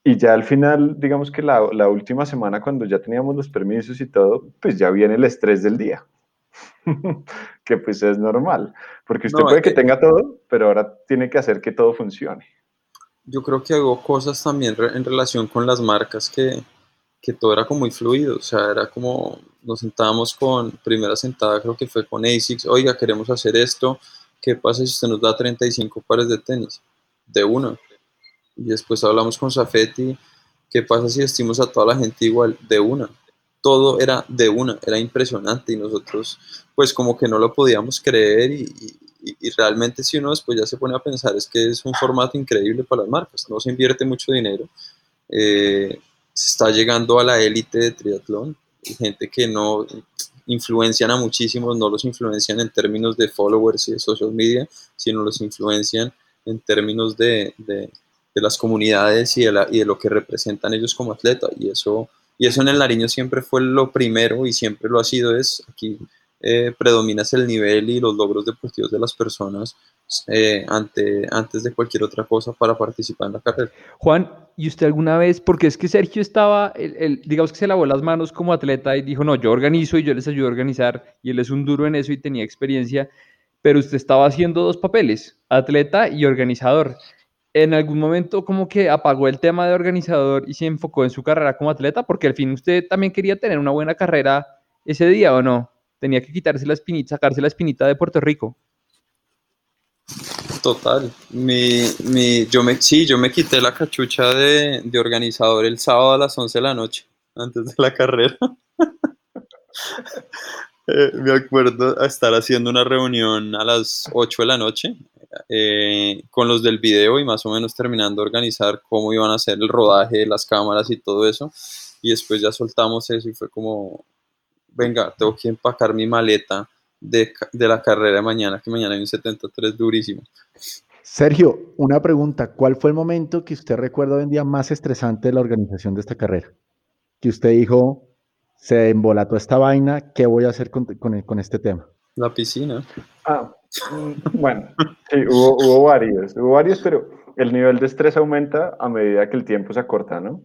Y ya al final, digamos que la, la última semana, cuando ya teníamos los permisos y todo, pues ya viene el estrés del día. que pues es normal, porque usted No, puede que tenga todo, pero ahora tiene que hacer que todo funcione. Yo creo que hago cosas también re- en relación con las marcas que, que todo era como muy fluido, o sea, era como nos sentábamos con primera sentada, creo que fue con ASICS, oiga, queremos hacer esto, ¿qué pasa si usted nos da 35 pares de tenis? De una. Y después hablamos con Safety, ¿qué pasa si vestimos a toda la gente igual? De una. Todo era de una, era impresionante y nosotros pues como que no lo podíamos creer y, y- y realmente si uno después ya se pone a pensar es que es un formato increíble para las marcas, no se invierte mucho dinero, eh, se está llegando a la élite de triatlón, y gente que no influencian a muchísimos, no los influencian en términos de followers y de social media, sino los influencian en términos de, de- de las comunidades y de, la- y de lo que representan ellos como atleta. Y eso, y eso en el Nariño siempre fue lo primero y siempre lo ha sido, es aquí eh, predominas el nivel y los logros deportivos de las personas eh, ante, antes de cualquier otra cosa para participar en la carrera. Juan, ¿y usted alguna vez, porque es que Sergio estaba, el- el- digamos que se lavó las manos como atleta y dijo, no, yo organizo y yo les ayudo a organizar, y él es un duro en eso y tenía experiencia, pero usted estaba haciendo dos papeles, atleta y organizador. ¿En algún momento como que apagó el tema de organizador y se enfocó en su carrera como atleta? Porque al fin usted también quería tener una buena carrera ese día, ¿o no? Tenía que quitarse la espinita, sacarse la espinita de Puerto Rico. Total. Mi, mi, yo me, sí, yo me quité la cachucha de, de organizador el sábado a las 11 de la noche, antes de la carrera. Eh, me acuerdo a estar haciendo una reunión a las 8 de la noche eh, con los del video y más o menos terminando de organizar cómo iban a hacer el rodaje, las cámaras y todo eso. Y después ya soltamos eso y fue como, venga, tengo que empacar mi maleta de, de la carrera de mañana, que mañana hay un 73 durísimo. Sergio, una pregunta. ¿Cuál fue el momento que usted recuerda hoy en día más estresante de la organización de esta carrera? Que usted dijo, se embolató esta vaina, ¿qué voy a hacer con, con- con este tema? La piscina. Ah, mm, bueno, sí, hubo, hubo varios, hubo varios, pero el nivel de estrés aumenta a medida que el tiempo se acorta, ¿no?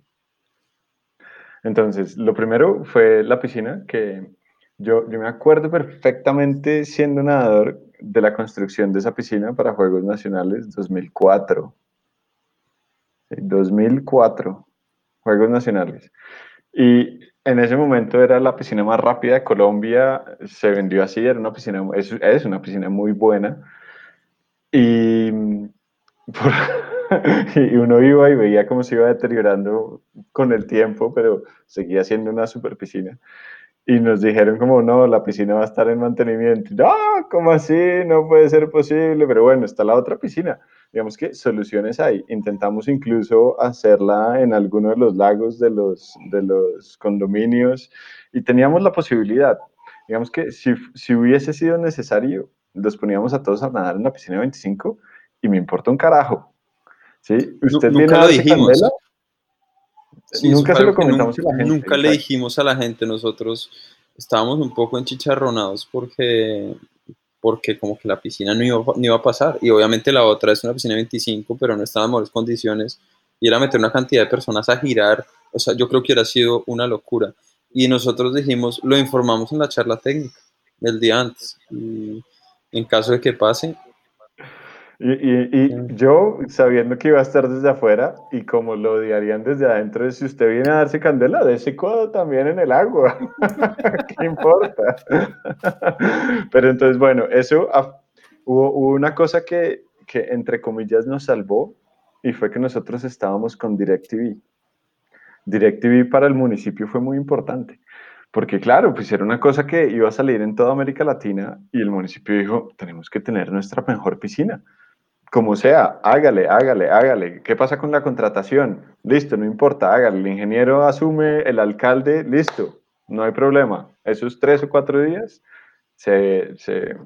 Entonces, lo primero fue la piscina, que yo, yo me acuerdo perfectamente siendo nadador de la construcción de esa piscina para Juegos Nacionales 2004. Sí, 2004, Juegos Nacionales. Y en ese momento era la piscina más rápida de Colombia, se vendió así, era una piscina, es, es una piscina muy buena. Y, por- y uno iba y veía cómo se iba deteriorando con el tiempo, pero seguía siendo una super piscina. Y nos dijeron como, no, la piscina va a estar en mantenimiento. No, ¿cómo así? No puede ser posible. Pero bueno, está la otra piscina. Digamos que soluciones hay. Intentamos incluso hacerla en alguno de los lagos de los, de los condominios y teníamos la posibilidad. Digamos que si, si hubiese sido necesario, los poníamos a todos a nadar en la piscina de 25 y me importa un carajo. ¿Sí? ¿Usted nunca lo dijimos. candela? Sí, nunca se lo comentamos a la gente. Nunca le dijimos a la gente, nosotros estábamos un poco enchicharronados porque, porque como que la piscina no iba, no iba a pasar. Y obviamente la otra es una piscina de 25, pero no está en mejores condiciones. Y era meter una cantidad de personas a girar. O sea, yo creo que hubiera sido una locura. Y nosotros dijimos, lo informamos en la charla técnica el día antes. Y en caso de que pase, Y, y- y yo, sabiendo que iba a estar desde afuera y como lo odiarían desde adentro, si usted viene a darse candela, dése codo también en el agua. ¿Qué importa? Pero entonces, bueno, eso ah, hubo, hubo una cosa que, que, entre comillas, nos salvó y fue que nosotros estábamos con DirecTV. DirecTV para el municipio fue muy importante. Porque claro, pues era una cosa que iba a salir en toda América Latina y el municipio dijo, tenemos que tener nuestra mejor piscina como sea, hágale, hágale, hágale. ¿Qué pasa con la contratación? Listo, no importa, hágale. El ingeniero asume, el alcalde, listo, no hay problema. Esos tres o cuatro días, se,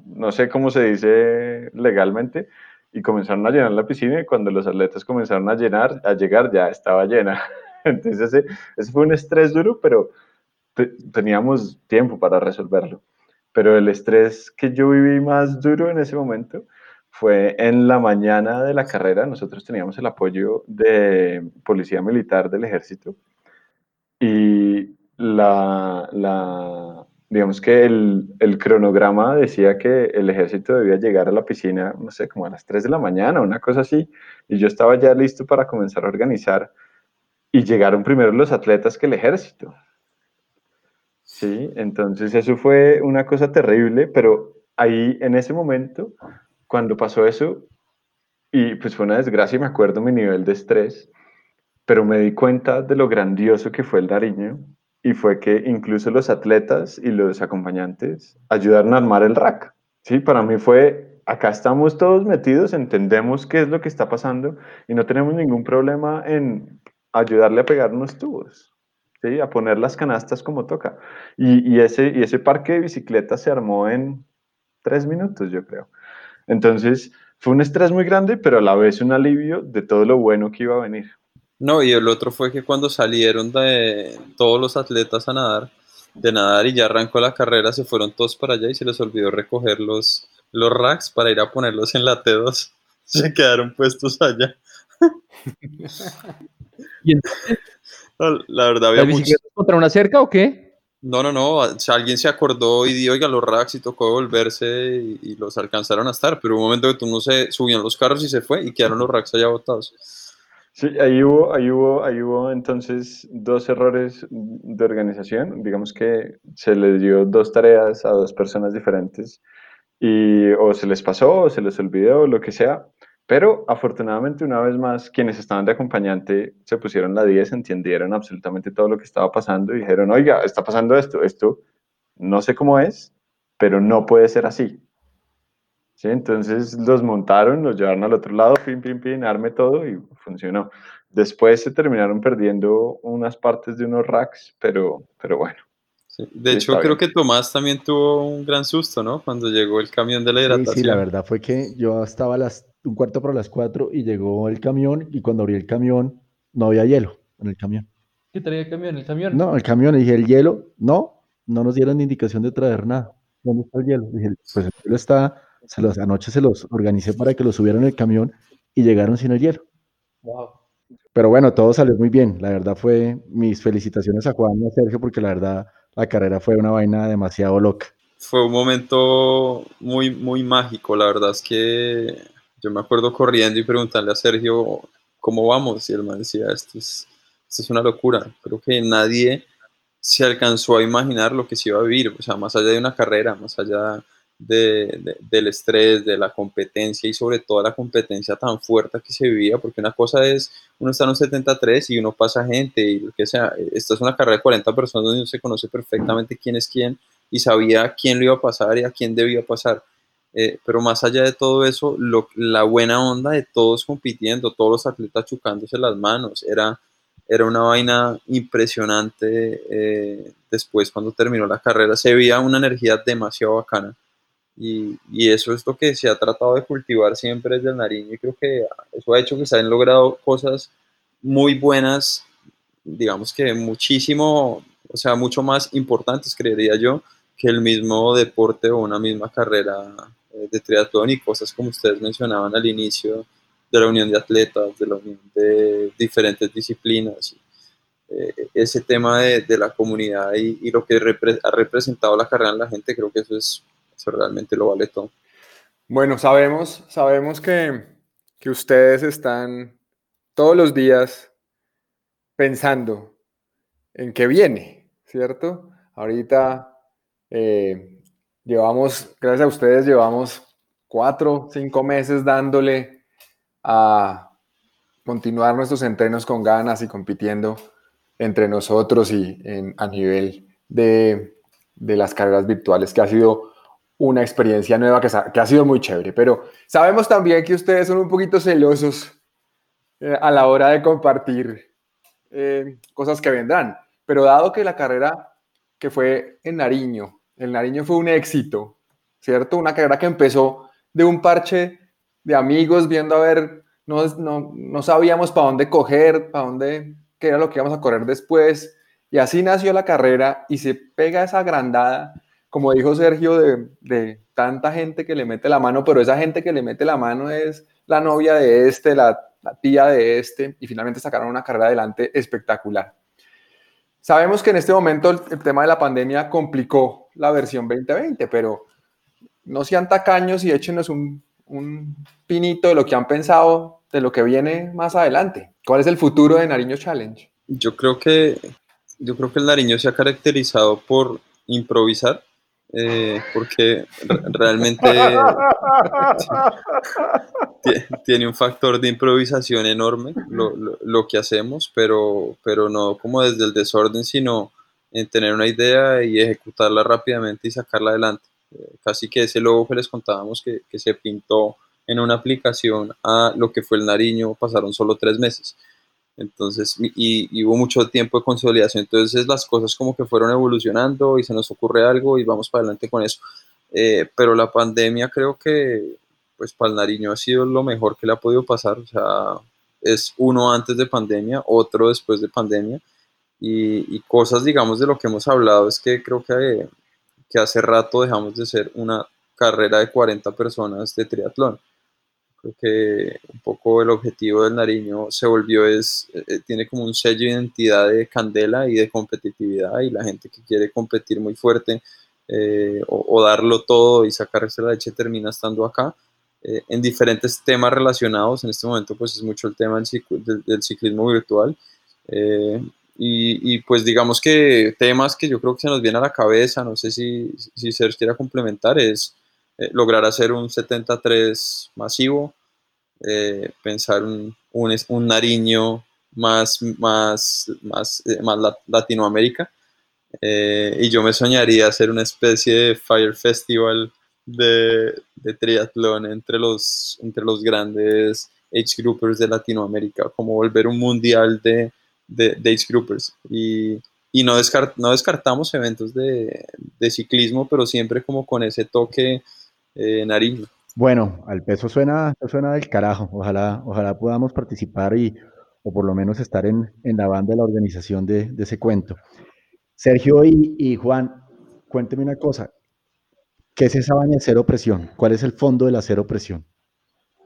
no sé cómo se dice legalmente, y comenzaron a llenar la piscina y cuando los atletas comenzaron a llenar, a llegar, ya estaba llena. Entonces ese, fue un estrés duro, pero te, teníamos tiempo para resolverlo. Pero el estrés que yo viví más duro en ese momento fue en la mañana de la carrera. Nosotros teníamos el apoyo de Policía Militar del Ejército y la, digamos que el, el, cronograma decía que el ejército debía llegar a la piscina, no sé, como a las 3 de la mañana, una cosa así, y yo estaba ya listo para comenzar a organizar, y llegaron primero los atletas que el ejército. Sí, entonces eso fue una cosa terrible, pero ahí en ese momento, cuando pasó eso, y pues fue una desgracia, me acuerdo mi nivel de estrés, pero me di cuenta de lo grandioso que fue el Nariño y fue que incluso los atletas y los acompañantes ayudaron a armar el rack. Sí, para mí fue, acá estamos todos metidos, entendemos qué es lo que está pasando y no tenemos ningún problema en ayudarle a pegar unos tubos, ¿sí? a poner las canastas como toca. Y, y, ese, y ese parque de bicicletas se armó en tres minutos, yo creo. Entonces, fue un estrés muy grande, pero a la vez un alivio de todo lo bueno que iba a venir. No, y el otro fue que cuando salieron de todos los atletas a nadar, de nadar y ya arrancó la carrera, se fueron todos para allá y se les olvidó recoger los, los racks para ir a ponerlos en la T2. Se quedaron puestos allá. ¿Y la verdad había ¿La contra una cerca o qué? No, no, no. alguien se acordó y dio, oiga, los racks y tocó devolverse y, los alcanzaron a estar. Pero un momento que tú no se subían los carros y se fue y quedaron los racks allá botados. Sí, ahí hubo, ahí hubo, ahí hubo entonces dos errores de organización. Digamos que se les dio dos tareas a dos personas diferentes y o se les pasó o se les olvidó o lo que sea. Pero afortunadamente, una vez más, quienes estaban de acompañante se pusieron la 10, entendieron absolutamente todo lo que estaba pasando y dijeron, oiga, está pasando esto, esto no sé cómo es, pero no puede ser así. ¿sí? Entonces los montaron, los llevaron al otro lado, pin, pin, pin, arme todo y funcionó. Después se terminaron perdiendo unas partes de unos racks, pero, pero bueno. De hecho, creo que Tomás también tuvo un gran susto, ¿no? Cuando llegó el camión de la hidratación. Sí, sí la verdad fue que yo estaba a las, un cuarto para las cuatro y llegó el camión y cuando abrí el camión no había hielo en el camión. ¿Qué traía el camión? ¿El camión? No, el camión, y dije, ¿el hielo? No, no nos dieron indicación de traer nada. ¿Dónde está el hielo? Dije, pues el hielo está se los, anoche se los organicé para que los subieran el camión y llegaron sin el hielo. Pero bueno, todo salió muy bien. La verdad fue mis felicitaciones a Juan y a Sergio porque la verdad la carrera fue una vaina demasiado loca. Fue un momento muy, muy mágico. La verdad es que yo me acuerdo corriendo y preguntarle a Sergio cómo vamos y él me decía, esto es, esto es una locura. Creo que nadie se alcanzó a imaginar lo que se iba a vivir. O sea, más allá de una carrera, más allá de, del estrés, de la competencia y sobre todo la competencia tan fuerte que se vivía, porque una cosa es, uno está en un 73 y uno pasa gente y lo que sea, esta es una carrera de 40 personas donde uno se conoce perfectamente quién es quién y sabía quién lo iba a pasar y a quién debía pasar. Eh, pero más allá de todo eso, lo, la buena onda de todos compitiendo, todos los atletas chucándose las manos, era, era una vaina impresionante. Eh, después, cuando terminó la carrera, se veía una energía demasiado bacana. Y, y, eso es lo que se ha tratado de cultivar siempre desde el Nariño y creo que eso ha hecho que se han logrado cosas muy buenas, digamos que muchísimo, o sea, mucho más importantes, creería yo, que el mismo deporte o una misma carrera de triatlón y cosas como ustedes mencionaban al inicio de la unión de atletas, de la unión de diferentes disciplinas. Eh, ese tema de, de la comunidad y, y lo que repre ha representado la carrera en la gente, creo que eso es realmente lo vale todo. Bueno, sabemos, sabemos que, que ustedes están todos los días pensando en qué viene, ¿cierto? Ahorita eh, llevamos, gracias a ustedes, llevamos cuatro, cinco meses dándole a continuar nuestros entrenos con ganas y compitiendo entre nosotros y en, a nivel de, de las carreras virtuales, que ha sido una experiencia nueva que, ha sido muy chévere, pero sabemos también que ustedes son un poquito celosos eh, a la hora de compartir eh, cosas que vendrán, pero dado que la carrera que fue en Nariño, el Nariño fue un éxito, ¿cierto? Una carrera que empezó de un parche de amigos viendo a ver, no, no, no sabíamos para dónde coger, para dónde, qué era lo que íbamos a correr después, y así nació la carrera y se pega esa agrandada como dijo Sergio, de, tanta gente que le mete la mano, pero esa gente que le mete la mano es la novia de este, la, tía de este, y finalmente sacaron una carrera adelante espectacular. Sabemos que en este momento el, tema de la pandemia complicó la versión 2020, pero no sean tacaños y échenos un, un pinito de lo que han pensado, de lo que viene más adelante. ¿Cuál es el futuro de Nariño Challenge? Yo creo que, yo creo que el Nariño se ha caracterizado por improvisar, eh, porque re- realmente tie- tiene un factor de improvisación enorme lo, lo- lo que hacemos, pero, pero no como desde el desorden, sino en tener una idea y ejecutarla rápidamente y sacarla adelante. Eh, casi que ese logo que les contábamos que, que se pintó en una aplicación a lo que fue el Nariño pasaron solo tres meses. Entonces, y, hubo mucho tiempo de consolidación. Entonces, las cosas como que fueron evolucionando y se nos ocurre algo y vamos para adelante con eso. Eh, pero la pandemia creo que, pues, para el Nariño ha sido lo mejor que le ha podido pasar. O sea, es uno antes de pandemia, otro después de pandemia. Y, y cosas, digamos, de lo que hemos hablado es que creo que, que hace rato dejamos de ser una carrera de 40 personas de triatlón. Creo que un poco el objetivo del Nariño se volvió es, eh, tiene como un sello de identidad de candela y de competitividad y la gente que quiere competir muy fuerte eh, o, o, darlo todo y sacarse la leche termina estando acá. Eh, en diferentes temas relacionados, en este momento pues es mucho el tema del, cicl del, del ciclismo virtual eh, y, y, pues digamos que temas que yo creo que se nos viene a la cabeza, no sé si, si Sergio quiera complementar, es eh, lograr hacer un 73 masivo, eh, pensar un, un, un, Nariño más, más, más, eh, más Latinoamérica. Y yo me soñaría hacer una especie de Fire Festival de, de triatlón entre los, entre los grandes age groupers de Latinoamérica, como volver un mundial de, de, de age groupers. Y, y no, descart, no descartamos eventos de, de, ciclismo, pero siempre como con ese toque eh. Bueno, al peso suena, suena del carajo. Ojalá, ojalá podamos participar y, o por lo menos estar en, en la banda de la organización de, de ese cuento. Sergio y, y, Juan, cuénteme una cosa. ¿Qué es esa baña de cero presión? ¿Cuál es el fondo de la cero presión?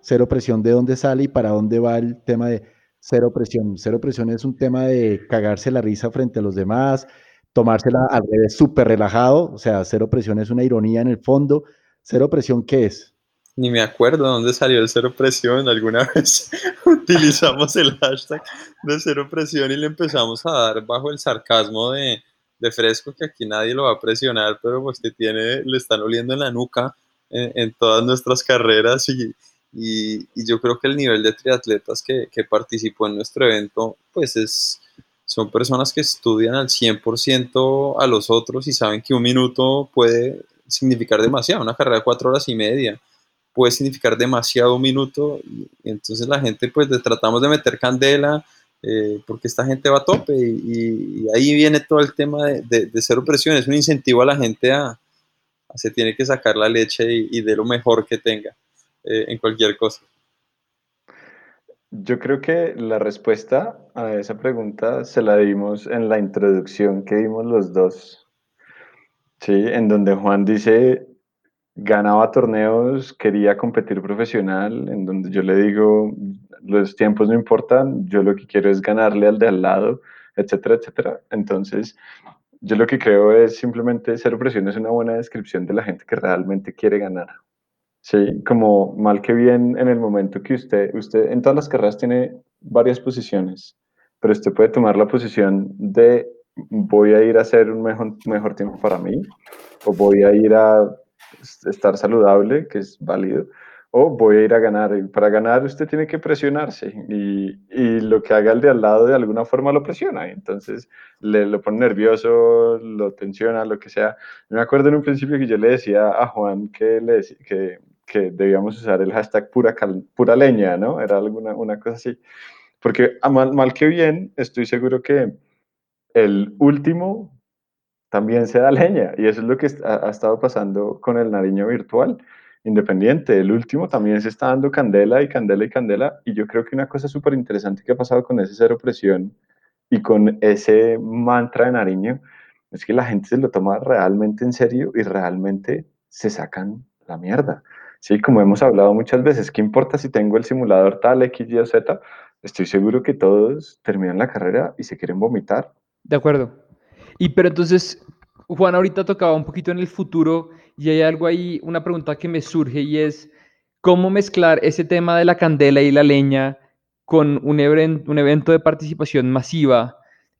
Cero presión, ¿de dónde sale y para dónde va el tema de cero presión? Cero presión es un tema de cagarse la risa frente a los demás, tomársela al revés súper relajado, o sea, cero presión es una ironía en el fondo. ¿Cero presión qué es? Ni me acuerdo dónde salió el cero presión. Alguna vez utilizamos el hashtag de cero presión y le empezamos a dar bajo el sarcasmo de, de fresco que aquí nadie lo va a presionar, pero pues que tiene, le están oliendo en la nuca en, en todas nuestras carreras y, y, y, yo creo que el nivel de triatletas que, que participó en nuestro evento pues es, son personas que estudian al 100% a los otros y saben que un minuto puede significar demasiado, una carrera de cuatro horas y media puede significar demasiado un minuto y entonces la gente pues le tratamos de meter candela eh, porque esta gente va a tope y, y, ahí viene todo el tema de, de, de, cero presión, es un incentivo a la gente a, se tiene que sacar la leche y, y de lo mejor que tenga eh, en cualquier cosa. Yo creo que la respuesta a esa pregunta se la dimos en la introducción que dimos los dos. Sí, en donde Juan dice, ganaba torneos, quería competir profesional, en donde yo le digo, los tiempos no importan, yo lo que quiero es ganarle al de al lado, etcétera, etcétera. Entonces, yo lo que creo es simplemente cero presión es una buena descripción de la gente que realmente quiere ganar. Sí, como mal que bien en el momento que usted, usted en todas las carreras tiene varias posiciones, pero usted puede tomar la posición de voy a ir a hacer un mejor, mejor tiempo para mí, o voy a ir a estar saludable, que es válido, o voy a ir a ganar. Y para ganar usted tiene que presionarse y, y, lo que haga el de al lado de alguna forma lo presiona. Entonces le lo pone nervioso, lo tensiona, lo que sea. Me acuerdo en un principio que yo le decía a Juan que, le, que, que debíamos usar el hashtag pura, cal, pura leña, ¿no? Era alguna una cosa así. Porque mal, mal que bien, estoy seguro que el último también se da leña. Y eso es lo que ha, estado pasando con el Nariño virtual independiente. El último también se está dando candela y candela y candela. Y yo creo que una cosa súper interesante que ha pasado con ese cero presión y con ese mantra de Nariño es que la gente se lo toma realmente en serio y realmente se sacan la mierda. Sí, como hemos hablado muchas veces, ¿qué importa si tengo el simulador tal, X, Y o Z? Estoy seguro que todos terminan la carrera y se quieren vomitar. De acuerdo. Y pero entonces, Juan ahorita tocaba un poquito en el futuro y hay algo ahí, una pregunta que me surge y es, ¿cómo mezclar ese tema de la candela y la leña con un, un evento de participación masiva?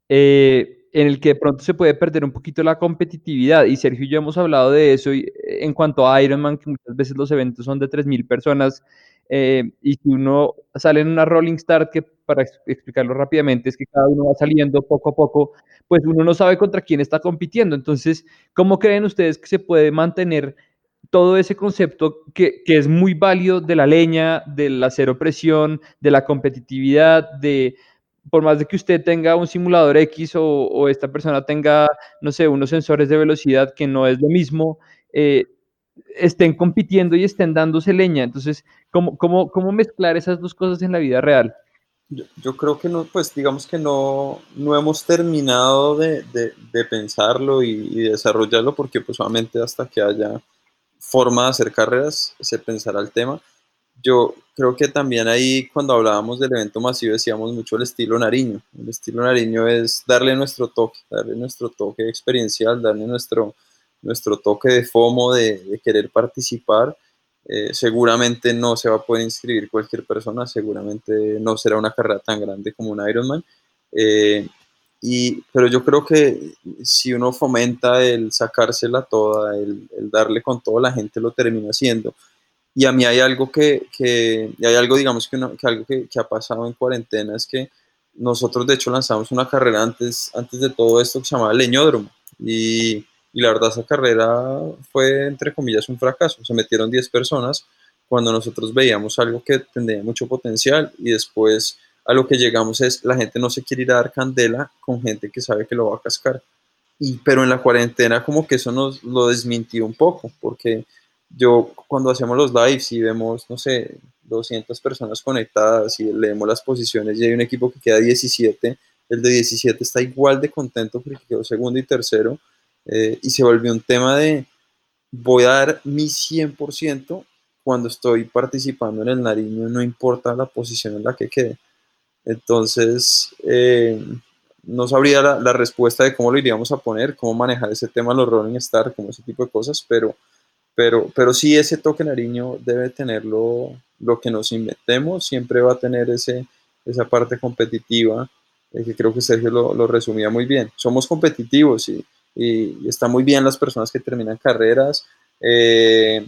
Eh, en el que de pronto se puede perder un poquito la competitividad. Y Sergio y yo hemos hablado de eso y, eh, en cuanto a Ironman, que muchas veces los eventos son de 3.000 personas eh, y si uno sale en una rolling start, que para explicarlo rápidamente es que cada uno va saliendo poco a poco, pues uno no sabe contra quién está compitiendo. Entonces, ¿cómo creen ustedes que se puede mantener todo ese concepto que, es muy válido de la leña, de la cero presión, de la competitividad, de por más de que usted tenga un simulador X o, esta persona tenga, no sé, unos sensores de velocidad que no es lo mismo, eh, estén compitiendo y estén dándose leña. Entonces, ¿cómo, cómo, cómo mezclar esas dos cosas en la vida real? Yo, creo que no, pues digamos que no, no hemos terminado de, de, pensarlo y, desarrollarlo porque pues hasta que haya forma de hacer carreras se pensará el tema yo creo que también ahí cuando hablábamos del evento masivo decíamos mucho el estilo Nariño. El estilo Nariño es darle nuestro toque, darle nuestro toque experiencial, darle nuestro, nuestro toque de FOMO, de, querer participar. Eh, seguramente no se va a poder inscribir cualquier persona, seguramente no será una carrera tan grande como un Ironman. Eh, y, pero yo creo que si uno fomenta el sacársela toda, el, darle con todo, la gente lo termina haciendo. Y a mí hay algo que, que hay algo, digamos, que, que algo que, que, ha pasado en cuarentena es que nosotros de hecho lanzamos una carrera antes, antes de todo esto que se llamaba Leñódromo. Y, y la verdad esa carrera fue, entre comillas, un fracaso. Se metieron 10 personas cuando nosotros veíamos algo que tendría mucho potencial y después a lo que llegamos es la gente no se quiere ir a dar candela con gente que sabe que lo va a cascar. Y, pero en la cuarentena como que eso nos lo desmintió un poco, porque yo cuando hacemos los lives y vemos, no sé, 200 personas conectadas y leemos las posiciones y hay un equipo que queda 17, el de 17 está igual de contento porque quedó segundo y tercero eh, y se volvió un tema de voy a dar mi 100% cuando estoy participando en el Nariño, no importa la posición en la que quede. Entonces, eh, no sabría la, respuesta de cómo lo iríamos a poner, cómo manejar ese tema los Rolling Star, como ese tipo de cosas, pero pero, pero sí ese toque nariño debe tenerlo lo que nos inventemos, siempre va a tener ese, esa parte competitiva, eh, que creo que Sergio lo, lo, resumía muy bien. Somos competitivos y, y, está muy bien las personas que terminan carreras. Eh,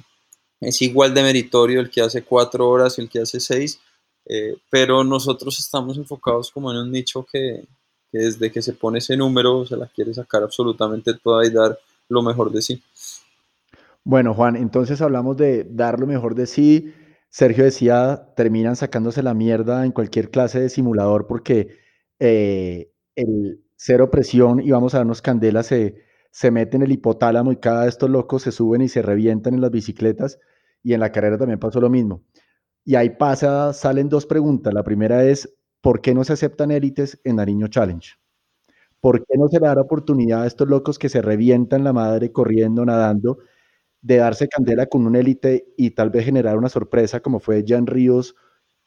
es igual de meritorio el que hace cuatro horas y el que hace seis, eh, pero nosotros estamos enfocados como en un nicho que, desde que se pone ese número se la quiere sacar absolutamente toda y dar lo mejor de sí. Bueno, Juan, entonces hablamos de dar lo mejor de sí. Sergio decía, terminan sacándose la mierda en cualquier clase de simulador porque eh, el cero presión y vamos a darnos candela se, se mete en el hipotálamo y cada de estos locos se suben y se revientan en las bicicletas y en la carrera también pasó lo mismo. Y ahí pasa, salen dos preguntas. La primera es, ¿por qué no se aceptan élites en Nariño Challenge? ¿Por qué no se le da la oportunidad a estos locos que se revientan la madre corriendo, nadando? de darse candela con un élite y tal vez generar una sorpresa como fue Jan Ríos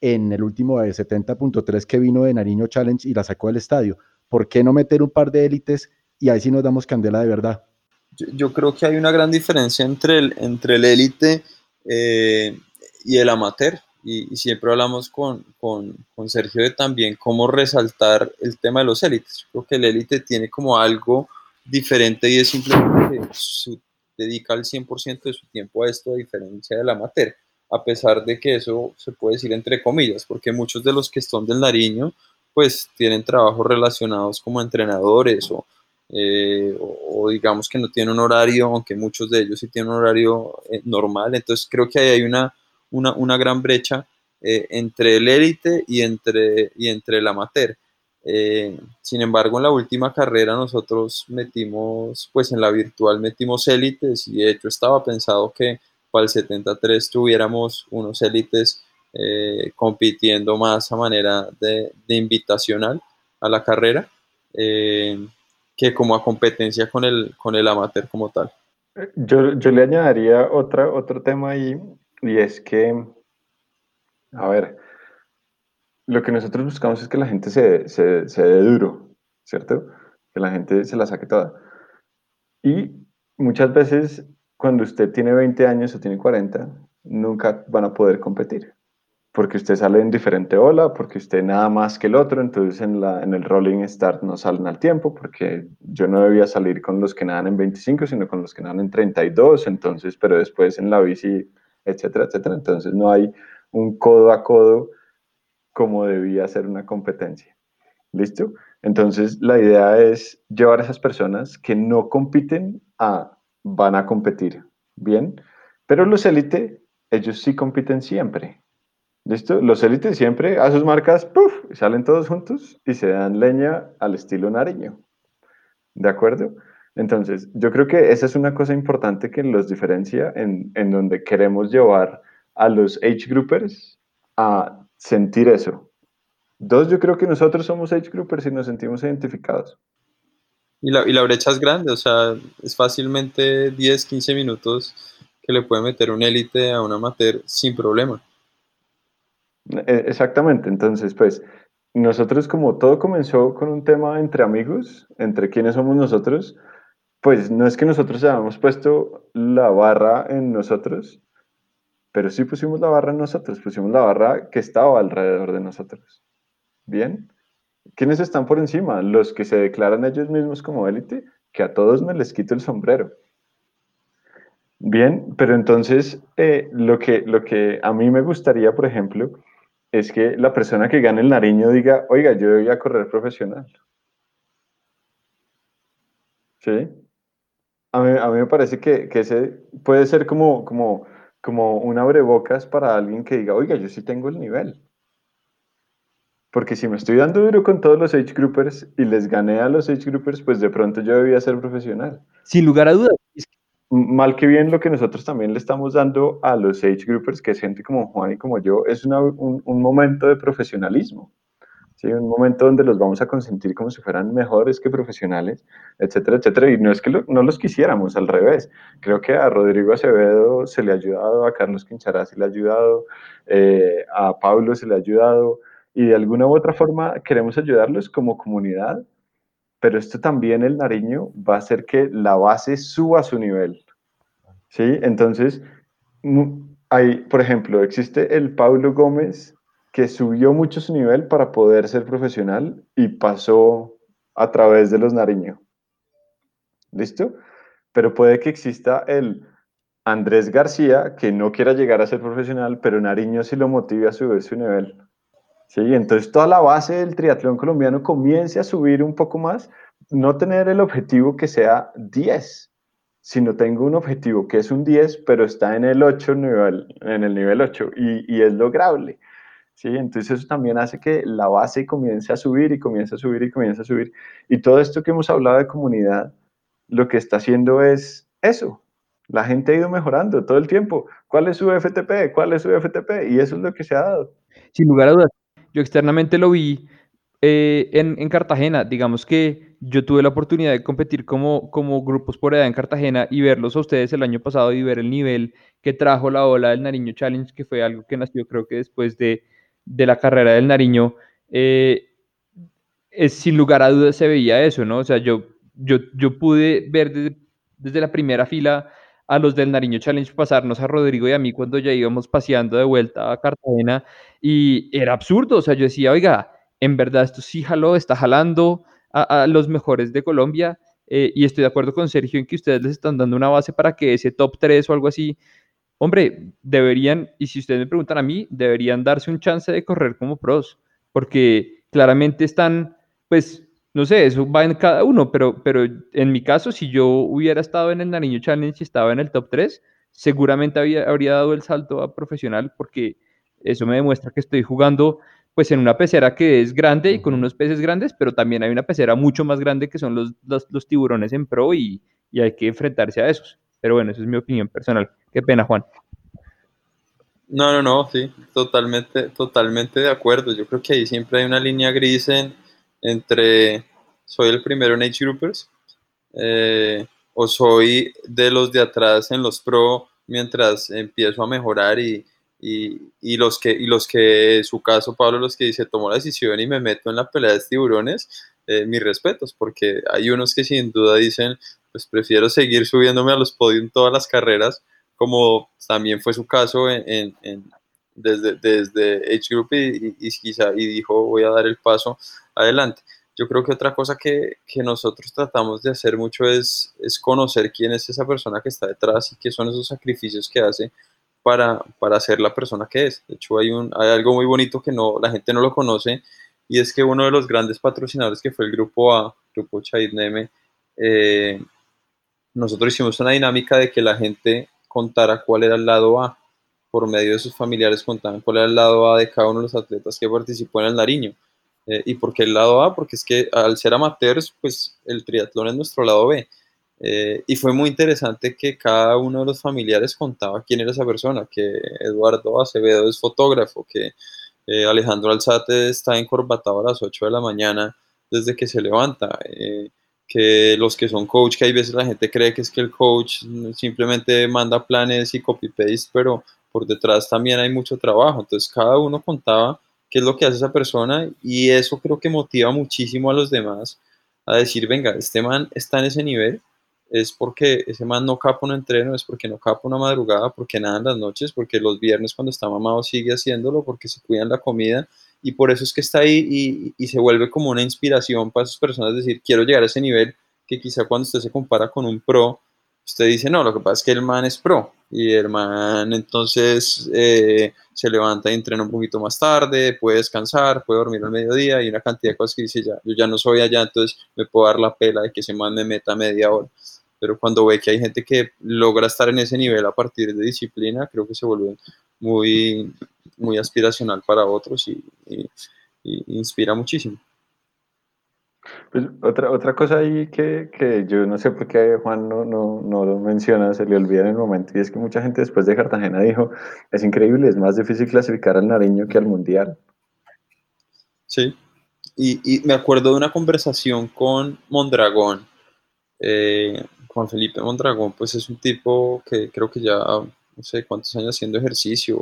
en el último de 70.3 que vino de Nariño Challenge y la sacó del estadio. ¿Por qué no meter un par de élites y ahí sí nos damos candela de verdad? Yo, creo que hay una gran diferencia entre el entre el élite eh, y el amateur. Y, siempre hablamos con, con, con, Sergio de también cómo resaltar el tema de los élites. Creo que el élite tiene como algo diferente y es simplemente su dedica el 100% de su tiempo a esto a diferencia de la amateur, a pesar de que eso se puede decir entre comillas, porque muchos de los que están del Nariño pues tienen trabajos relacionados como entrenadores o, eh, o, digamos que no tienen un horario, aunque muchos de ellos sí tienen un horario eh, normal, entonces creo que ahí hay una, una, una gran brecha eh, entre el élite y entre, y entre el amateur. Sin embargo, en la última carrera nosotros metimos, pues en la virtual metimos élites y de hecho estaba pensado que para el 73 tuviéramos unos élites eh, compitiendo más a manera de, invitacional a la carrera eh, que como a competencia con el, con el amateur como tal. Yo, yo le añadiría otra, otro tema ahí y es que, a ver, lo que nosotros buscamos es que la gente se, se, se dé duro, ¿cierto? que la gente se la saque toda. Y muchas veces cuando usted tiene 20 años o tiene 40, nunca van a poder competir porque usted sale en diferente ola, porque usted nada más que el otro, entonces en, la, en el rolling start no salen al tiempo, porque yo no debía salir con los que nadan en 25, sino con los que nadan en 32, entonces, pero después en la bici, etcétera, etcétera, entonces no hay un codo a codo como debía ser una competencia. ¿Listo? Entonces la idea es llevar a esas personas que no compiten a van a competir, ¿bien? Pero los élite, ellos sí compiten siempre. ¿Listo? Los élites siempre a sus marcas, ¡puf! salen todos juntos y se dan leña al estilo Nariño. ¿De acuerdo? Entonces, yo creo que esa es una cosa importante que los diferencia en, en donde queremos llevar a los age groupers a sentir eso. Dos, yo creo que nosotros somos age groupers y nos sentimos identificados. Y la, y la brecha es grande, o sea, es fácilmente 10, 15 minutos que le puede meter un élite a un amateur sin problema. E, exactamente, entonces pues nosotros como todo comenzó con un tema entre amigos, entre quiénes somos nosotros, pues no es que nosotros hayamos puesto la barra en nosotros, pero sí pusimos la barra en nosotros, pusimos la barra que estaba alrededor de nosotros. Bien, ¿quiénes están por encima? Los que se declaran ellos mismos como élite, que a todos me les quito el sombrero. Bien, pero entonces eh, lo, que, lo que a mí me gustaría, por ejemplo, es que la persona que gane el Nariño diga, oiga, yo voy a correr profesional. ¿Sí? A mí, me parece que, ese puede ser como, como, como un abrebocas para alguien que diga, oiga, yo sí tengo el nivel. Porque si me estoy dando duro con todos los age groupers y les gané a los age groupers, pues de pronto yo debía ser profesional. Sin lugar a dudas, mal que bien lo que nosotros también le estamos dando a los age groupers, que es gente como Juan y como yo, es un, momento de profesionalismo. ¿sí? Un momento donde los vamos a consentir como si fueran mejores que profesionales, etcétera, etcétera. Y no es que no los quisiéramos, al revés. Creo que a Rodrigo Acevedo se le ha ayudado, a Carlos Quinchará se le ha ayudado, eh, a Pablo se le ha ayudado, y de alguna u otra forma queremos ayudarlos como comunidad pero esto también el Nariño va a hacer que la base suba a su nivel. ¿Sí? Entonces, hay, por ejemplo, existe el Pablo Gómez que subió mucho su nivel para poder ser profesional y pasó a través de los Nariño. ¿Listo? Pero puede que exista el Andrés García que no quiera llegar a ser profesional, pero Nariño sí lo motive a subir su nivel. ¿sí? Entonces toda la base del triatlón colombiano comience a subir un poco más, no tener el objetivo que sea 10, sino tengo un objetivo que es un 10, pero está en el 8 nivel, en el nivel 8 y, y es lograble. ¿sí? Entonces eso también hace que la base comience a subir y comience a subir y comience a subir. Y todo esto que hemos hablado de comunidad, lo que está haciendo es eso. La gente ha ido mejorando todo el tiempo. ¿Cuál es su FTP? ¿Cuál es su FTP? Y eso es lo que se ha dado. Sin lugar a dudas, yo externamente lo vi eh, en, Cartagena. Digamos que yo tuve la oportunidad de competir como, como grupos por edad en Cartagena y verlos a ustedes el año pasado y ver el nivel que trajo la ola del Nariño Challenge, que fue algo que nació creo que después de, la carrera del Nariño. Eh, es, sin lugar a dudas se veía eso, ¿no? O sea, yo, yo, yo pude ver desde, desde la primera fila a los del Nariño Challenge pasarnos a Rodrigo y a mí cuando ya íbamos paseando de vuelta a Cartagena y era absurdo, o sea, yo decía, oiga, en verdad esto sí jaló, está jalando a, los mejores de Colombia eh, y estoy de acuerdo con Sergio en que ustedes les están dando una base para que ese top 3 o algo así, hombre, deberían, y si ustedes me preguntan a mí, deberían darse un chance de correr como pros, porque claramente están, pues, no sé, eso va en cada uno, pero, pero en mi caso, si yo hubiera estado en el Nariño Challenge y estaba en el top 3, seguramente había, habría dado el salto a profesional porque eso me demuestra que estoy jugando pues en una pecera que es grande y con unos peces grandes, pero también hay una pecera mucho más grande que son los, los, tiburones en pro y, y, hay que enfrentarse a esos. Pero bueno, esa es mi opinión personal. Qué pena, Juan. No, no, no, sí, totalmente, totalmente de acuerdo. Yo creo que ahí siempre hay una línea gris en, entre soy el primero en Age Groupers eh, o soy de los de atrás en los pro mientras empiezo a mejorar y, Y, los que, y los que, su caso, Pablo, los que dice, tomó la decisión y me meto en la pelea de tiburones, eh, mis respetos, porque hay unos que sin duda dicen, pues prefiero seguir subiéndome a los podios todas las carreras, como también fue su caso en, desde, desde H Group y, y, dijo, voy a dar el paso adelante. Yo creo que otra cosa que, que, nosotros tratamos de hacer mucho es, es conocer quién es esa persona que está detrás y qué son esos sacrificios que hace para, para ser la persona que es. De hecho, hay, un, hay algo muy bonito que no, la gente no lo conoce y es que uno de los grandes patrocinadores que fue el Grupo A, Grupo Chaid Neme, eh, nosotros hicimos una dinámica de que la gente contara cuál era el lado A. Por medio de sus familiares contaban cuál era el lado A de cada uno de los atletas que participó en el Nariño. Eh, ¿Y por qué el lado A? Porque es que al ser amateurs, pues el triatlón es nuestro lado B. Eh, y fue muy interesante que cada uno de los familiares contaba quién era esa persona, que Eduardo Acevedo es fotógrafo, que eh, Alejandro Alzate está encorbatado a las 8 de la mañana desde que se levanta, eh, que los que son coach, que hay veces la gente cree que es que el coach simplemente manda planes y copy-paste, pero por detrás también hay mucho trabajo, entonces cada uno contaba qué es lo que hace esa persona y eso creo que motiva muchísimo a los demás a decir, venga, este man está en ese nivel, es porque ese man no capa un entreno, es porque no capa una madrugada, porque nada en las noches, porque los viernes cuando está mamado sigue haciéndolo, porque se cuidan la comida y por eso es que está ahí y, se vuelve como una inspiración para esas personas decir, quiero llegar a ese nivel que quizá cuando usted se compara con un pro, usted dice, no, lo que pasa es que el man es pro y el man entonces eh, se levanta y entrena un poquito más tarde, puede descansar, puede dormir al mediodía y una cantidad de cosas que dice, ya, yo ya no soy allá, entonces me puedo dar la pela de que ese man me meta media hora pero cuando ve que hay gente que logra estar en ese nivel a partir de disciplina, creo que se vuelve muy, muy aspiracional para otros y, inspira muchísimo. Pues otra, otra cosa ahí que, que, yo no sé por qué Juan no, no, no, lo menciona, se le olvida en el momento, y es que mucha gente después de Cartagena dijo, es increíble, es más difícil clasificar al Nariño que al Mundial. Sí, y, y me acuerdo de una conversación con Mondragón, eh, Juan Felipe Mondragón, pues es un tipo que creo que ya, no sé cuántos años haciendo ejercicio,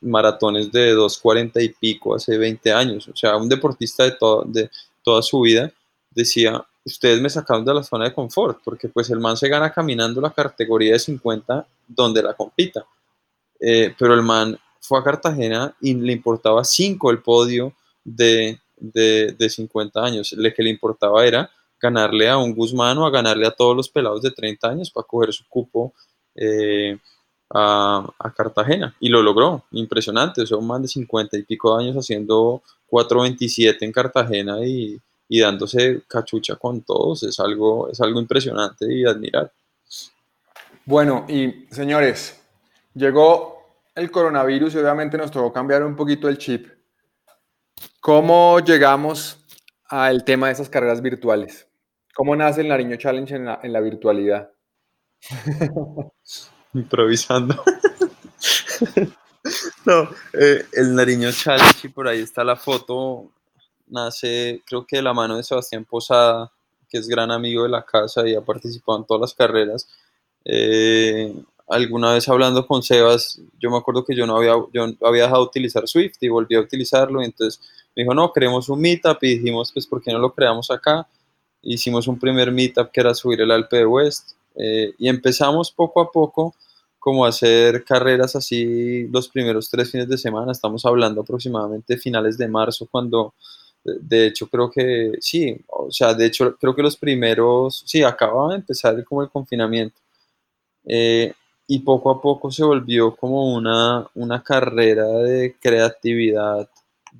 maratones de 2.40 y pico hace 20 años, o sea, un deportista de, de toda su vida, decía, ustedes me sacaron de la zona de confort, porque pues el man se gana caminando la categoría de 50 donde la compita, eh, pero el man fue a Cartagena y le importaba 5 el podio de, de, de 50 años, lo que le importaba era ganarle a un Guzmán o a ganarle a todos los pelados de 30 años para coger su cupo eh, a, Cartagena. Y lo logró, impresionante, o sea, un man de 50 y pico de años haciendo 4.27 en Cartagena y, dándose cachucha con todos, es algo, es algo impresionante y admirar. Bueno, y señores, llegó el coronavirus y obviamente nos tocó cambiar un poquito el chip. ¿Cómo llegamos al tema de esas carreras virtuales? ¿Cómo nace el Nariño Challenge en la, virtualidad? Improvisando. no, eh, el Nariño Challenge, y por ahí está la foto, nace creo que de la mano de Sebastián Posada, que es gran amigo de la casa y ha participado en todas las carreras. Eh, alguna vez hablando con Sebas, yo me acuerdo que yo no había, yo había dejado de utilizar Swift y volví a utilizarlo, entonces me dijo, no, queremos un meetup, y dijimos, pues, ¿por qué no lo creamos acá? Hicimos un primer meetup que era subir el Alpe de West eh, y empezamos poco a poco como a hacer carreras así los primeros tres fines de semana, estamos hablando aproximadamente finales de marzo cuando de hecho creo que sí, o sea, de hecho creo que los primeros, sí, acababa de empezar como el confinamiento eh, y poco a poco se volvió como una, una carrera de creatividad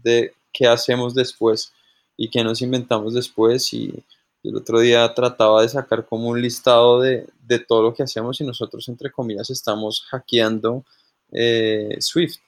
de qué hacemos después y qué nos inventamos después y el otro día trataba de sacar como un listado de, todo lo que hacemos y nosotros, entre comillas, estamos hackeando eh, Swift,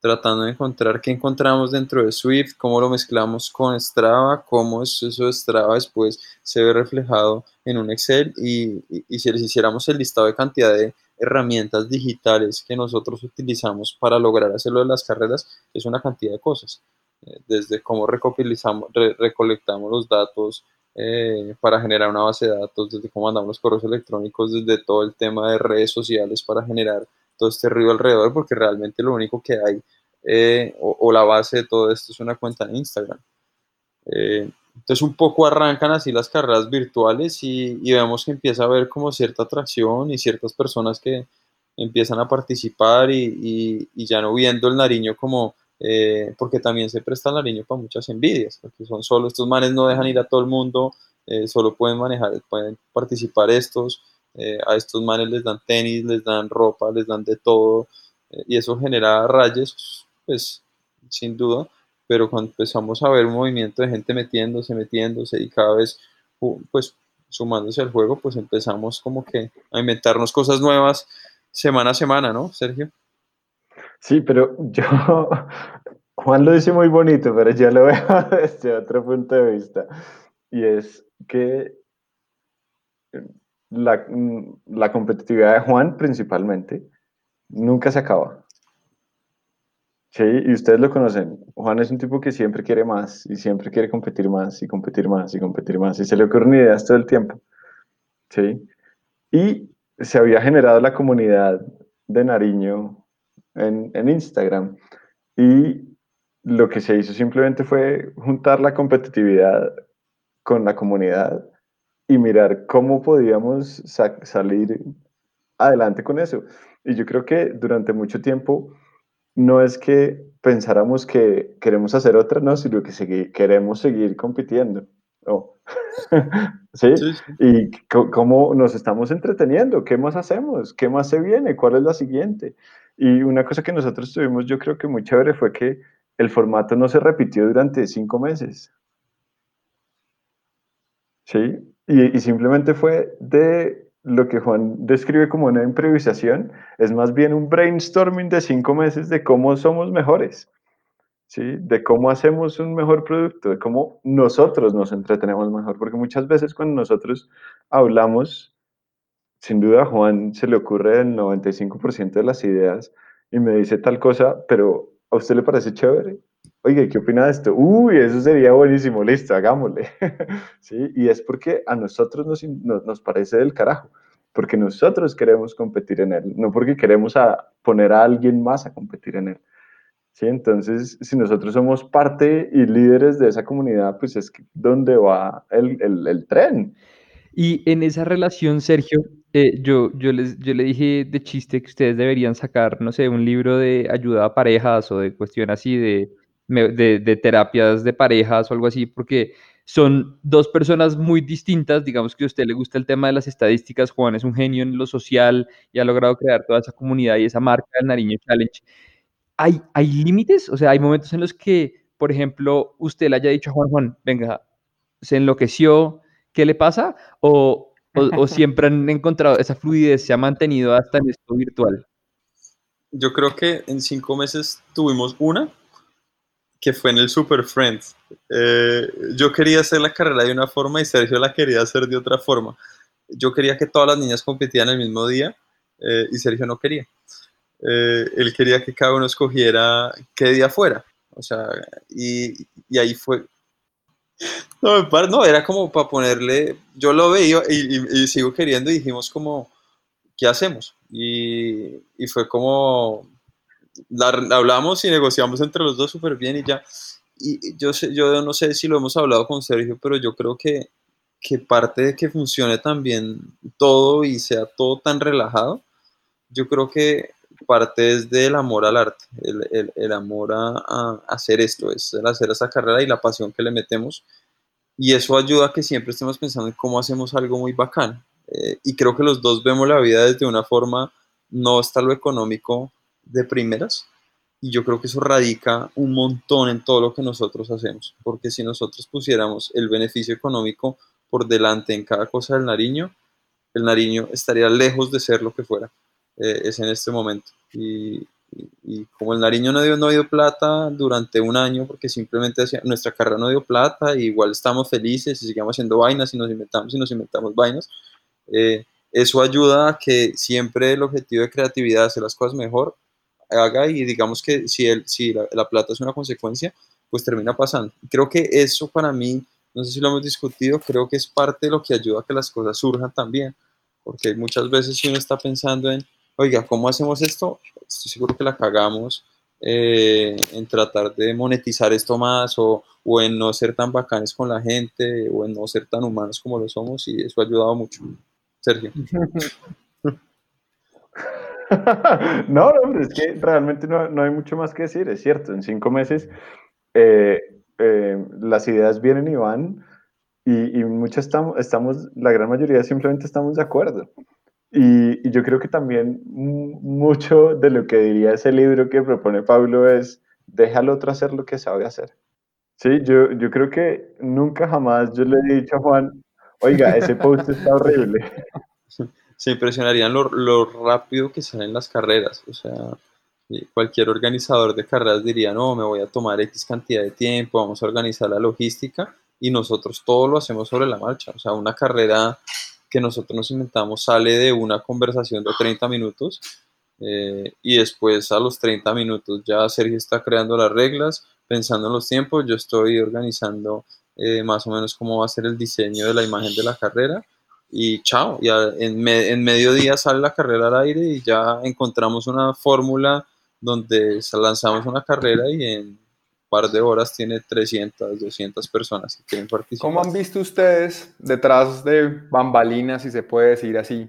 tratando de encontrar qué encontramos dentro de Swift, cómo lo mezclamos con Strava, cómo eso de Strava después se ve reflejado en un Excel y, si les hiciéramos el listado de cantidad de herramientas digitales que nosotros utilizamos para lograr hacerlo de las carreras, es una cantidad de cosas. Eh, desde cómo recolectamos los datos, eh, para generar una base de datos, desde cómo mandamos los correos electrónicos, desde todo el tema de redes sociales para generar todo este ruido alrededor, porque realmente lo único que hay eh, o, la base de todo esto es una cuenta en Instagram. Eh, entonces un poco arrancan así las carreras virtuales y, vemos que empieza a haber como cierta atracción y ciertas personas que empiezan a participar y, ya no viendo el Nariño como, eh, porque también se presta Nariño para muchas envidias, porque son solo estos manes no dejan ir a todo el mundo, solo pueden manejar, pueden participar estos, a estos manes les dan tenis, les dan ropa, les dan de todo y eso genera rayes pues sin duda, pero cuando empezamos a ver un movimiento de gente metiéndose, metiéndose y cada vez pues sumándose al juego, pues empezamos como que a inventarnos cosas nuevas semana a semana, ¿no, Sergio? Sí, pero yo, Juan lo dice muy bonito, pero yo lo veo desde otro punto de vista, y es que la, la competitividad de Juan principalmente nunca se acaba. Sí, y ustedes lo conocen. Juan es un tipo que siempre quiere más y siempre quiere competir más y competir más y competir más. Y se le ocurren ideas todo el tiempo. Sí. Y se había generado la comunidad de Nariño en, en Instagram. Y lo que se hizo simplemente fue juntar la competitividad con la comunidad y mirar cómo podíamos salir adelante con eso. Y yo creo que durante mucho tiempo no es que pensáramos que queremos hacer otra, no, sino que queremos seguir compitiendo. ¿Sí? ¿Y cómo nos estamos entreteniendo? ¿Qué más hacemos? ¿Qué más se viene? ¿Cuál es la siguiente? Y una cosa que nosotros tuvimos, yo creo que muy chévere, fue que el formato no se repitió durante cinco meses. ¿Sí? y simplemente fue de lo que Juan describe como una improvisación es más bien un brainstorming de cinco meses de cómo somos mejores, ¿sí? de cómo hacemos un mejor producto, de cómo nosotros nos entretenemos mejor, porque muchas veces cuando nosotros hablamos, sin duda Juan se le ocurre el 95% de las ideas y me dice tal cosa, pero ¿a usted le parece chévere? Oye, ¿qué opina de esto? Uy, eso sería buenísimo, listo, hagámosle. ¿Sí? Y es porque a nosotros nos, nos, parece del carajo, porque nosotros queremos competir en él, no porque queremos poner a alguien más a competir en él. ¿Sí? Entonces, si nosotros somos parte y líderes de esa comunidad, pues es donde va el, el tren. Y en esa relación, Sergio, eh, yo, yo, les, yo le dije de chiste que ustedes deberían sacar, no sé, un libro de ayuda a parejas o de cuestión así de de, terapias de parejas o algo así, porque son dos personas muy distintas. Digamos que a usted le gusta el tema de las estadísticas, Juan es un genio en lo social y ha logrado crear toda esa comunidad y esa marca del Nariño Challenge. ¿Hay, hay límites? O sea, hay momentos en los que, por ejemplo, usted le haya dicho a Juan Juan, venga, se enloqueció, ¿qué le pasa? O, o siempre han encontrado esa fluidez, se ha mantenido hasta en esto virtual. Yo creo que en cinco meses tuvimos una, que fue en el Super Friends. Eh, yo quería hacer la carrera de una forma y Sergio la quería hacer de otra forma. Yo quería que todas las niñas competían el mismo día eh, y Sergio no quería. Eh, él quería que cada uno escogiera qué día fuera. O sea, y, y ahí fue. No, no, era como para ponerle. Yo lo veía y, y, sigo queriendo y dijimos como, ¿qué hacemos? Y, fue como, la, hablamos y negociamos entre los dos súper bien y ya. Y yo, sé, yo no sé si lo hemos hablado con Sergio, pero yo creo que, que parte de que funcione también todo y sea todo tan relajado, yo creo que parte es del amor al arte, el, el, amor a, a, hacer esto, es el hacer esa carrera y la pasión que le metemos. Y eso ayuda a que siempre estemos pensando en cómo hacemos algo muy bacán. Eh, y creo que los dos vemos la vida desde una forma, no está lo económico de primeras. Y yo creo que eso radica un montón en todo lo que nosotros hacemos, porque si nosotros pusiéramos el beneficio económico por delante en cada cosa del Nariño, el Nariño estaría lejos de ser lo que fuera, eh, es en este momento. Y, como el Nariño no dio, no dio plata durante un año, porque simplemente nuestra carrera no dio plata, igual estamos felices y seguimos haciendo vainas y nos inventamos y nos inventamos vainas, eh, eso ayuda a que siempre el objetivo de creatividad, hacer las cosas mejor, haga y digamos que si, el, si la, plata es una consecuencia, pues termina pasando. Creo que eso para mí, no sé si lo hemos discutido, creo que es parte de lo que ayuda a que las cosas surjan también, porque muchas veces si uno está pensando en oiga, ¿cómo hacemos esto? Estoy seguro que la cagamos eh, en tratar de monetizar esto más o, o, en no ser tan bacanes con la gente o en no ser tan humanos como lo somos y eso ha ayudado mucho. Sergio. no, no, es que realmente no, no, hay mucho más que decir, es cierto, en cinco meses eh, eh, las ideas vienen y van y, y muchas estamos, estamos, la gran mayoría simplemente estamos de acuerdo. Y, yo creo que también mucho de lo que diría ese libro que propone Pablo es, déjalo otro hacer lo que sabe hacer. Sí, yo, yo creo que nunca jamás yo le he dicho a Juan, oiga, ese post está horrible. Se impresionarían lo, lo rápido que salen las carreras. O sea, cualquier organizador de carreras diría, no, me voy a tomar X cantidad de tiempo, vamos a organizar la logística y nosotros todo lo hacemos sobre la marcha. O sea, una carrera que nosotros nos inventamos sale de una conversación de 30 minutos eh, y después a los 30 minutos ya Sergio está creando las reglas, pensando en los tiempos, yo estoy organizando eh, más o menos cómo va a ser el diseño de la imagen de la carrera y chao, ya en, me, en mediodía sale la carrera al aire y ya encontramos una fórmula donde lanzamos una carrera y en par de horas tiene 300, 200 personas que quieren participar. ¿Cómo han visto ustedes detrás de bambalinas, si se puede decir así,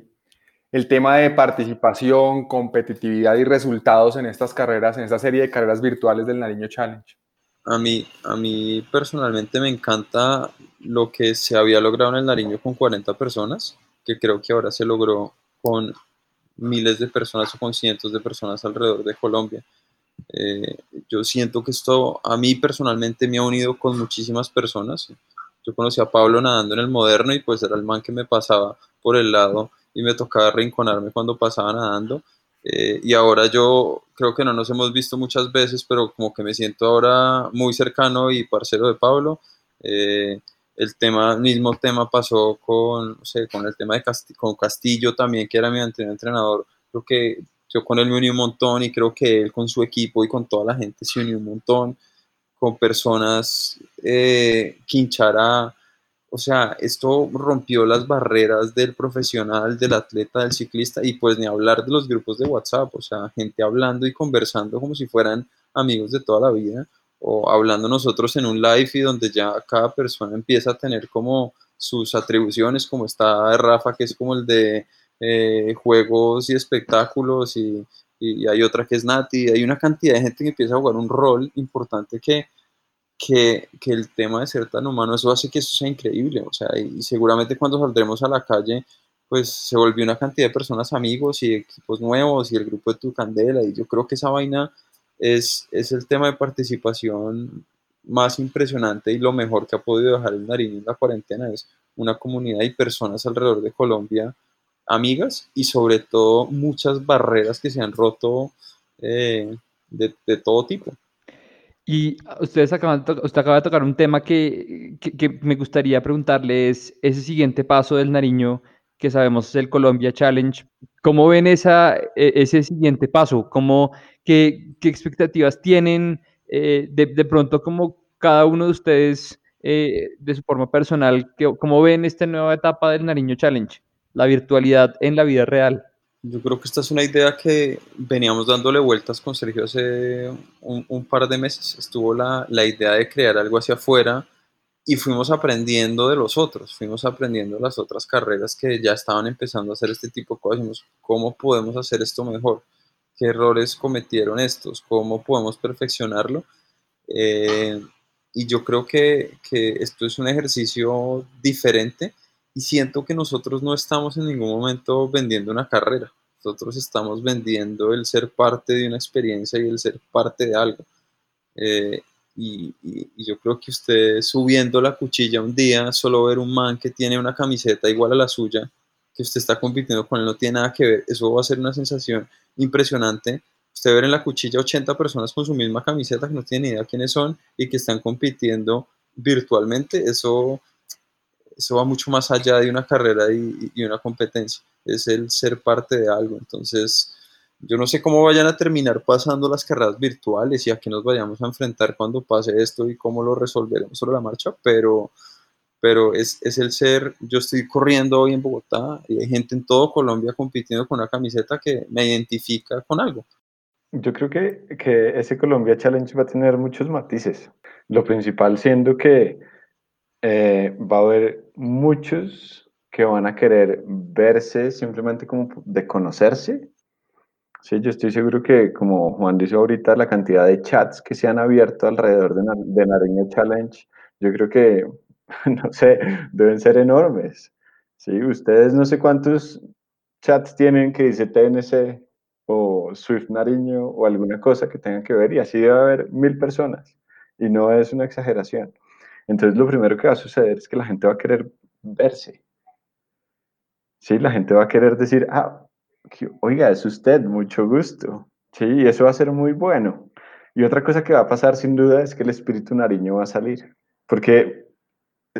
el tema de participación, competitividad y resultados en estas carreras, en esta serie de carreras virtuales del Nariño Challenge? A mí, a mí personalmente me encanta lo que se había logrado en el Nariño con 40 personas, que creo que ahora se logró con miles de personas o con cientos de personas alrededor de Colombia. Eh, yo siento que esto a mí personalmente me ha unido con muchísimas personas. Yo conocí a Pablo nadando en el moderno y pues era el man que me pasaba por el lado y me tocaba rinconarme cuando pasaba nadando. Eh, y ahora yo creo que no nos hemos visto muchas veces, pero como que me siento ahora muy cercano y parcero de Pablo. Eh, el tema, mismo tema pasó con, no sé, con el tema de Castillo, con Castillo también, que era mi anterior entrenador. Creo que yo con él me uní un montón y creo que él con su equipo y con toda la gente se unió un montón, con personas, eh, Quinchara, o sea, esto rompió las barreras del profesional, del atleta, del ciclista y pues ni hablar de los grupos de WhatsApp, o sea, gente hablando y conversando como si fueran amigos de toda la vida o hablando nosotros en un live y donde ya cada persona empieza a tener como sus atribuciones, como está Rafa, que es como el de eh, juegos y espectáculos y, y, hay otra que es Nati, hay una cantidad de gente que empieza a jugar un rol importante que, que, que, el tema de ser tan humano, eso hace que eso sea increíble, o sea, y seguramente cuando saldremos a la calle, pues se volvió una cantidad de personas amigos y equipos nuevos y el grupo de Tu Candela, y yo creo que esa vaina es, es el tema de participación más impresionante y lo mejor que ha podido dejar el Nariño en la cuarentena. Es una comunidad y personas alrededor de Colombia amigas y sobre todo muchas barreras que se han roto eh, de, de, todo tipo. Y ustedes acaban usted acaba de tocar un tema que, que, me gustaría preguntarle, es ese siguiente paso del Nariño, que sabemos es el Colombia Challenge. ¿Cómo ven esa, e, ese siguiente paso? ¿Cómo, qué, qué expectativas tienen? Eh, de, de, pronto, como cada uno de ustedes, eh, de su forma personal, ¿cómo ven esta nueva etapa del Nariño Challenge? La virtualidad en la vida real? Yo creo que esta es una idea que veníamos dándole vueltas con Sergio hace un, un par de meses. Estuvo la, la, idea de crear algo hacia afuera y fuimos aprendiendo de los otros, fuimos aprendiendo las otras carreras que ya estaban empezando a hacer este tipo de cosas. ¿Cómo podemos hacer esto mejor? ¿Qué errores cometieron estos? ¿Cómo podemos perfeccionarlo? Eh, y yo creo que, que esto es un ejercicio diferente y siento que nosotros no estamos en ningún momento vendiendo una carrera. Nosotros estamos vendiendo el ser parte de una experiencia y el ser parte de algo. Eh, y, yo creo que usted subiendo la cuchilla un día, solo ver un man que tiene una camiseta igual a la suya, que usted está compitiendo con él, no tiene nada que ver, eso va a ser una sensación impresionante. Usted ver en la cuchilla 80 personas con su misma camiseta que no tienen ni idea quiénes son y que están compitiendo virtualmente, eso eso va mucho más allá de una carrera y, y, una competencia, es el ser parte de algo. Entonces, yo no sé cómo vayan a terminar pasando las carreras virtuales y a qué nos vayamos a enfrentar cuando pase esto y cómo lo resolveremos sobre la marcha, pero, pero es, es el ser, yo estoy corriendo hoy en Bogotá y hay gente en todo Colombia compitiendo con una camiseta que me identifica con algo. Yo creo que, que ese Colombia Challenge va a tener muchos matices. Lo principal siendo que eh, va a haber muchos que van a querer verse simplemente como de conocerse. Sí, yo estoy seguro que, como Juan dice ahorita, la cantidad de chats que se han abierto alrededor de, de Nariño Challenge, yo creo que, no sé, deben ser enormes. Sí, ustedes no sé cuántos chats tienen que dice TNC o Swift Nariño o alguna cosa que tenga que ver y así debe haber mil personas y no es una exageración. Entonces lo primero que va a suceder es que la gente va a querer verse. Sí, la gente va a querer decir, ah, oiga, es usted, mucho gusto. Sí, y eso va a ser muy bueno. Y otra cosa que va a pasar sin duda es que el espíritu nariño va a salir, porque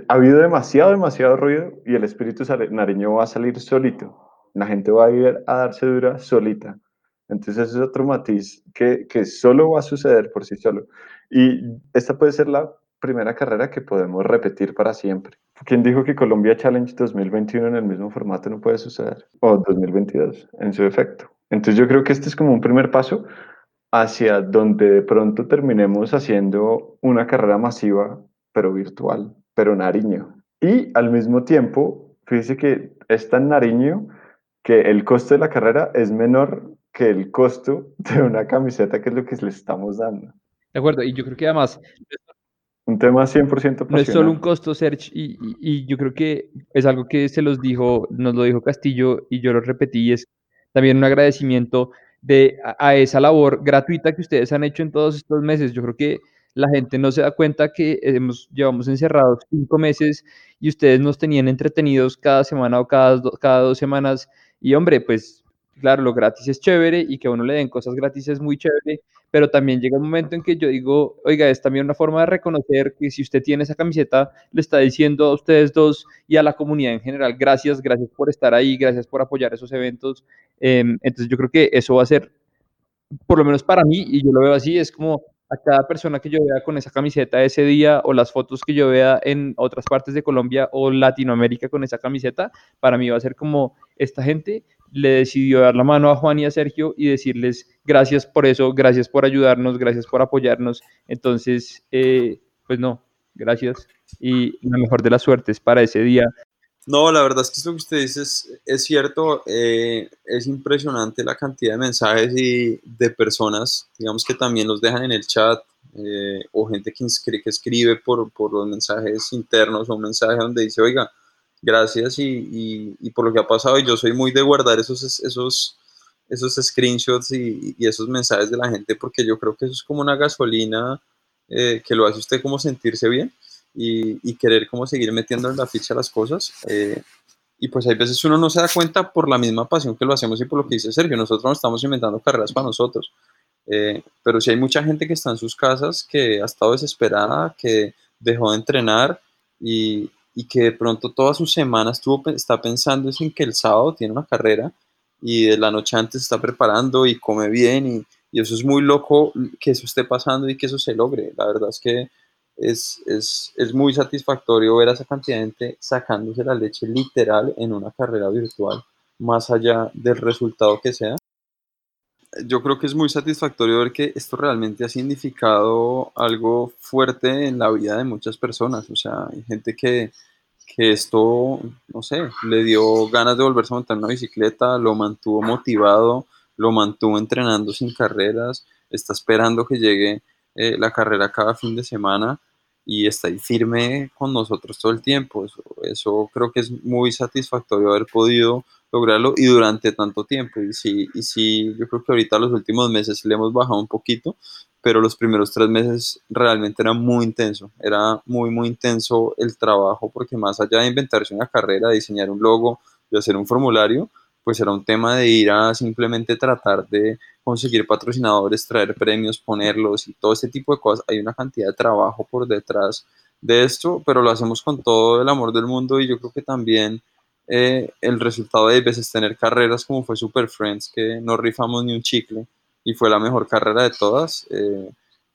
ha habido demasiado, demasiado ruido y el espíritu nariño va a salir solito. La gente va a ir a darse dura solita. Entonces es otro matiz que, que solo va a suceder por sí solo. Y esta puede ser la primera carrera que podemos repetir para siempre. ¿Quién dijo que Colombia Challenge 2021 en el mismo formato no puede suceder? O 2022, en su efecto. Entonces yo creo que este es como un primer paso hacia donde de pronto terminemos haciendo una carrera masiva, pero virtual, pero Nariño. Y al mismo tiempo, fíjese que es tan Nariño que el costo de la carrera es menor que el costo de una camiseta, que es lo que le estamos dando. De acuerdo, y yo creo que además... Un tema 100% No es solo un costo, Serge, y, y, yo creo que es algo que se los dijo, nos lo dijo Castillo, y yo lo repetí, es también un agradecimiento de, a, esa labor gratuita que ustedes han hecho en todos estos meses. Yo creo que la gente no se da cuenta que hemos, llevamos encerrados cinco meses y ustedes nos tenían entretenidos cada semana o cada, cada dos semanas. Y hombre, pues claro, lo gratis es chévere y que a uno le den cosas gratis es muy chévere, pero también llega un momento en que yo digo, oiga, es también una forma de reconocer que si usted tiene esa camiseta, le está diciendo a ustedes dos y a la comunidad en general, gracias, gracias por estar ahí, gracias por apoyar esos eventos. Em, entonces yo creo que eso va a ser, por lo menos para mí, y yo lo veo así, es como cada persona que yo vea con esa camiseta ese día o las fotos que yo vea en otras partes de Colombia o Latinoamérica con esa camiseta, para mí va a ser como esta gente le decidió dar la mano a Juan y a Sergio y decirles gracias por eso, gracias por ayudarnos, gracias por apoyarnos. Entonces, eh, pues no, gracias y la mejor de las suertes para ese día. No, la verdad es que lo que usted dice es, cierto, eh, es impresionante la cantidad de mensajes y de personas, digamos que también los dejan en el chat eh, o gente que, que escribe por, por los mensajes internos o un mensaje donde dice, oiga, gracias y, y, por lo que ha pasado. Y yo soy muy de guardar esos, esos, esos screenshots y, y, esos mensajes de la gente porque yo creo que eso es como una gasolina eh, que lo hace usted como sentirse bien y, querer como seguir metiendo en la ficha las cosas. Eh, y pues hay veces uno no se da cuenta por la misma pasión que lo hacemos y por lo que dice Sergio, nosotros no estamos inventando carreras para nosotros. Eh, pero si hay mucha gente que está en sus casas, que ha estado desesperada, que dejó de entrenar y, y que de pronto toda su semana estuvo, está pensando en que el sábado tiene una carrera y de la noche antes está preparando y come bien y, y, eso es muy loco que eso esté pasando y que eso se logre. La verdad es que es, es, es muy satisfactorio ver a esa cantidad de gente sacándose la leche literal en una carrera virtual, más allá del resultado que sea yo creo que es muy satisfactorio ver que esto realmente ha significado algo fuerte en la vida de muchas personas. O sea, hay gente que, que esto, no sé, le dio ganas de volverse a montar una bicicleta, lo mantuvo motivado, lo mantuvo entrenando sin carreras, está esperando que llegue eh, la carrera cada fin de semana y está ahí firme con nosotros todo el tiempo. Eso, eso creo que es muy satisfactorio haber podido lograrlo y durante tanto tiempo. Y sí, y sí, yo creo que ahorita los últimos meses le hemos bajado un poquito, pero los primeros tres meses realmente era muy intenso, era muy, muy intenso el trabajo, porque más allá de inventarse una carrera, diseñar un logo, de hacer un formulario, pues era un tema de ir a simplemente tratar de conseguir patrocinadores, traer premios, ponerlos y todo este tipo de cosas. Hay una cantidad de trabajo por detrás de esto, pero lo hacemos con todo el amor del mundo y yo creo que también eh, el resultado de veces tener carreras como fue Super Friends, que no rifamos ni un chicle y fue la mejor carrera de todas, eh,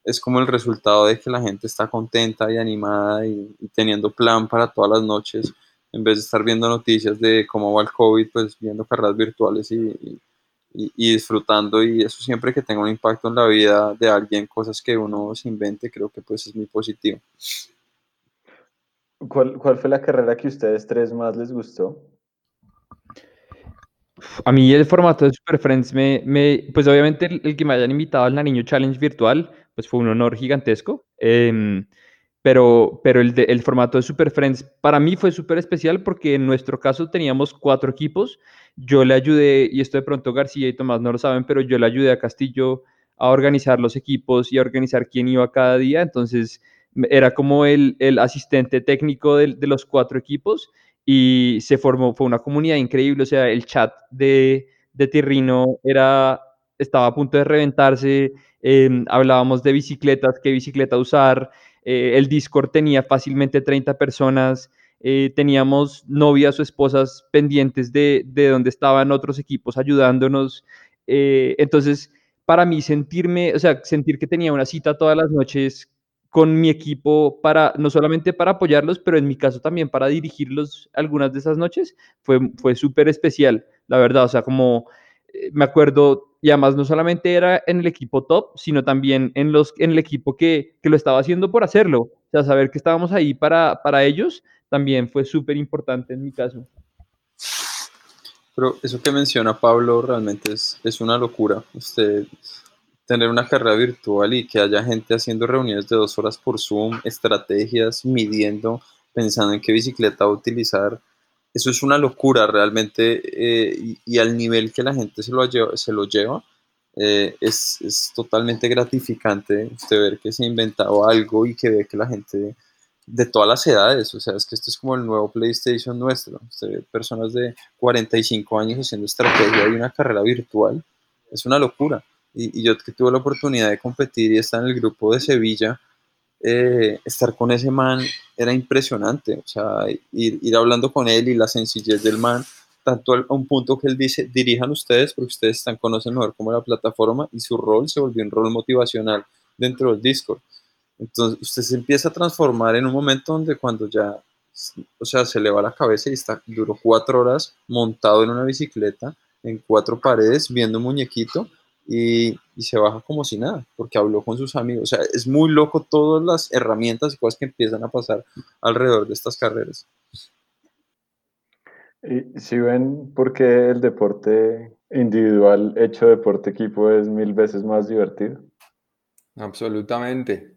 es como el resultado de que la gente está contenta y animada y, teniendo plan para todas las noches, en vez de estar viendo noticias de cómo va el COVID, pues viendo carreras virtuales y, y, disfrutando y eso siempre que tenga un impacto en la vida de alguien, cosas que uno se invente, creo que pues es muy positivo. ¿Cuál, cuál fue la carrera que ustedes tres más les gustó? A mí el formato de Super Friends me, me pues obviamente el, que me hayan invitado al Nariño Challenge virtual, pues fue un honor gigantesco. Em, pero, pero el, formato de Super Friends para mí fue súper especial porque en nuestro caso teníamos cuatro equipos. Yo le ayudé, y esto de pronto García y Tomás no lo saben, pero yo le ayudé a Castillo a organizar los equipos y a organizar quién iba cada día. Entonces era como el, asistente técnico de, los cuatro equipos y se formó, fue una comunidad increíble, o sea, el chat de, de Tirrino estaba a punto de reventarse, em, hablábamos de bicicletas, qué bicicleta usar, eh, el Discord tenía fácilmente 30 personas, eh, teníamos novias o esposas pendientes de, de donde estaban otros equipos ayudándonos, eh, entonces para mí sentirme, o sea, sentir que tenía una cita todas las noches con mi equipo para, no solamente para apoyarlos, pero en mi caso también para dirigirlos algunas de esas noches, fue, fue súper especial, la verdad, o sea, como me acuerdo, y además no solamente era en el equipo top, sino también en, los, en el equipo que, que lo estaba haciendo por hacerlo, o sea, saber que estábamos ahí para, para ellos también fue súper importante en mi caso. Pero eso que menciona Pablo realmente es, es una locura. Usted tener una carrera virtual y que haya gente haciendo reuniones de dos horas por Zoom, estrategias, midiendo, pensando en qué bicicleta utilizar, eso es una locura realmente eh, y, al nivel que la gente se lo lleva, se lo lleva eh, es, es, totalmente gratificante usted ver que se ha inventado algo y que ve que la gente de todas las edades, o sea, es que esto es como el nuevo PlayStation nuestro, usted ve personas de 45 años haciendo estrategia y una carrera virtual, es una locura. Y, yo que tuve la oportunidad de competir y estar en el grupo de Sevilla, eh, estar con ese man era impresionante, o sea, ir, hablando con él y la sencillez del man, tanto a un punto que él dice, dirijan ustedes porque ustedes están, conocen mejor como la plataforma y su rol se volvió un rol motivacional dentro del Discord. Entonces usted se empieza a transformar en un momento donde cuando ya, o sea, se le va la cabeza y está, duró cuatro horas montado en una bicicleta, en cuatro paredes, viendo un muñequito, y, se baja como si nada, porque habló con sus amigos. O sea, es muy loco todas las herramientas y cosas que empiezan a pasar alrededor de estas carreras. Y si ven por qué el deporte individual hecho deporte equipo es mil veces más divertido. Absolutamente.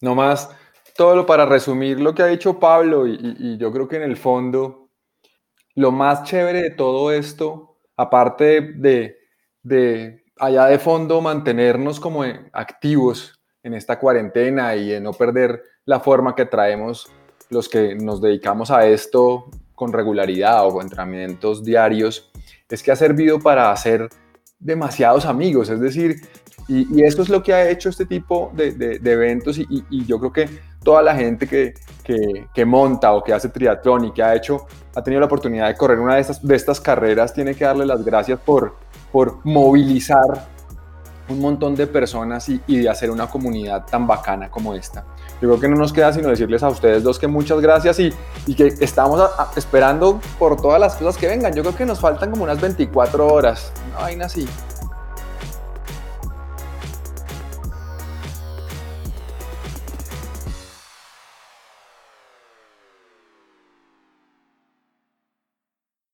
No más, todo lo para resumir lo que ha dicho Pablo y, y yo creo que en el fondo lo más chévere de todo esto, aparte de, de allá de fondo mantenernos como activos en esta cuarentena y en no perder la forma que traemos los que nos dedicamos a esto con regularidad o con entrenamientos diarios, es que ha servido para hacer demasiados amigos, es decir, y, esto es lo que ha hecho este tipo de, eventos y, yo creo que toda la gente que, que, monta o que hace triatlón y que ha hecho, ha tenido la oportunidad de correr una de estas, de estas carreras, tiene que darle las gracias por, por movilizar un montón de personas y, de hacer una comunidad tan bacana como esta. Yo creo que no nos queda sino decirles a ustedes dos que muchas gracias y, y que estamos esperando por todas las cosas que vengan. Yo creo que nos faltan como unas 24 horas, una vaina así.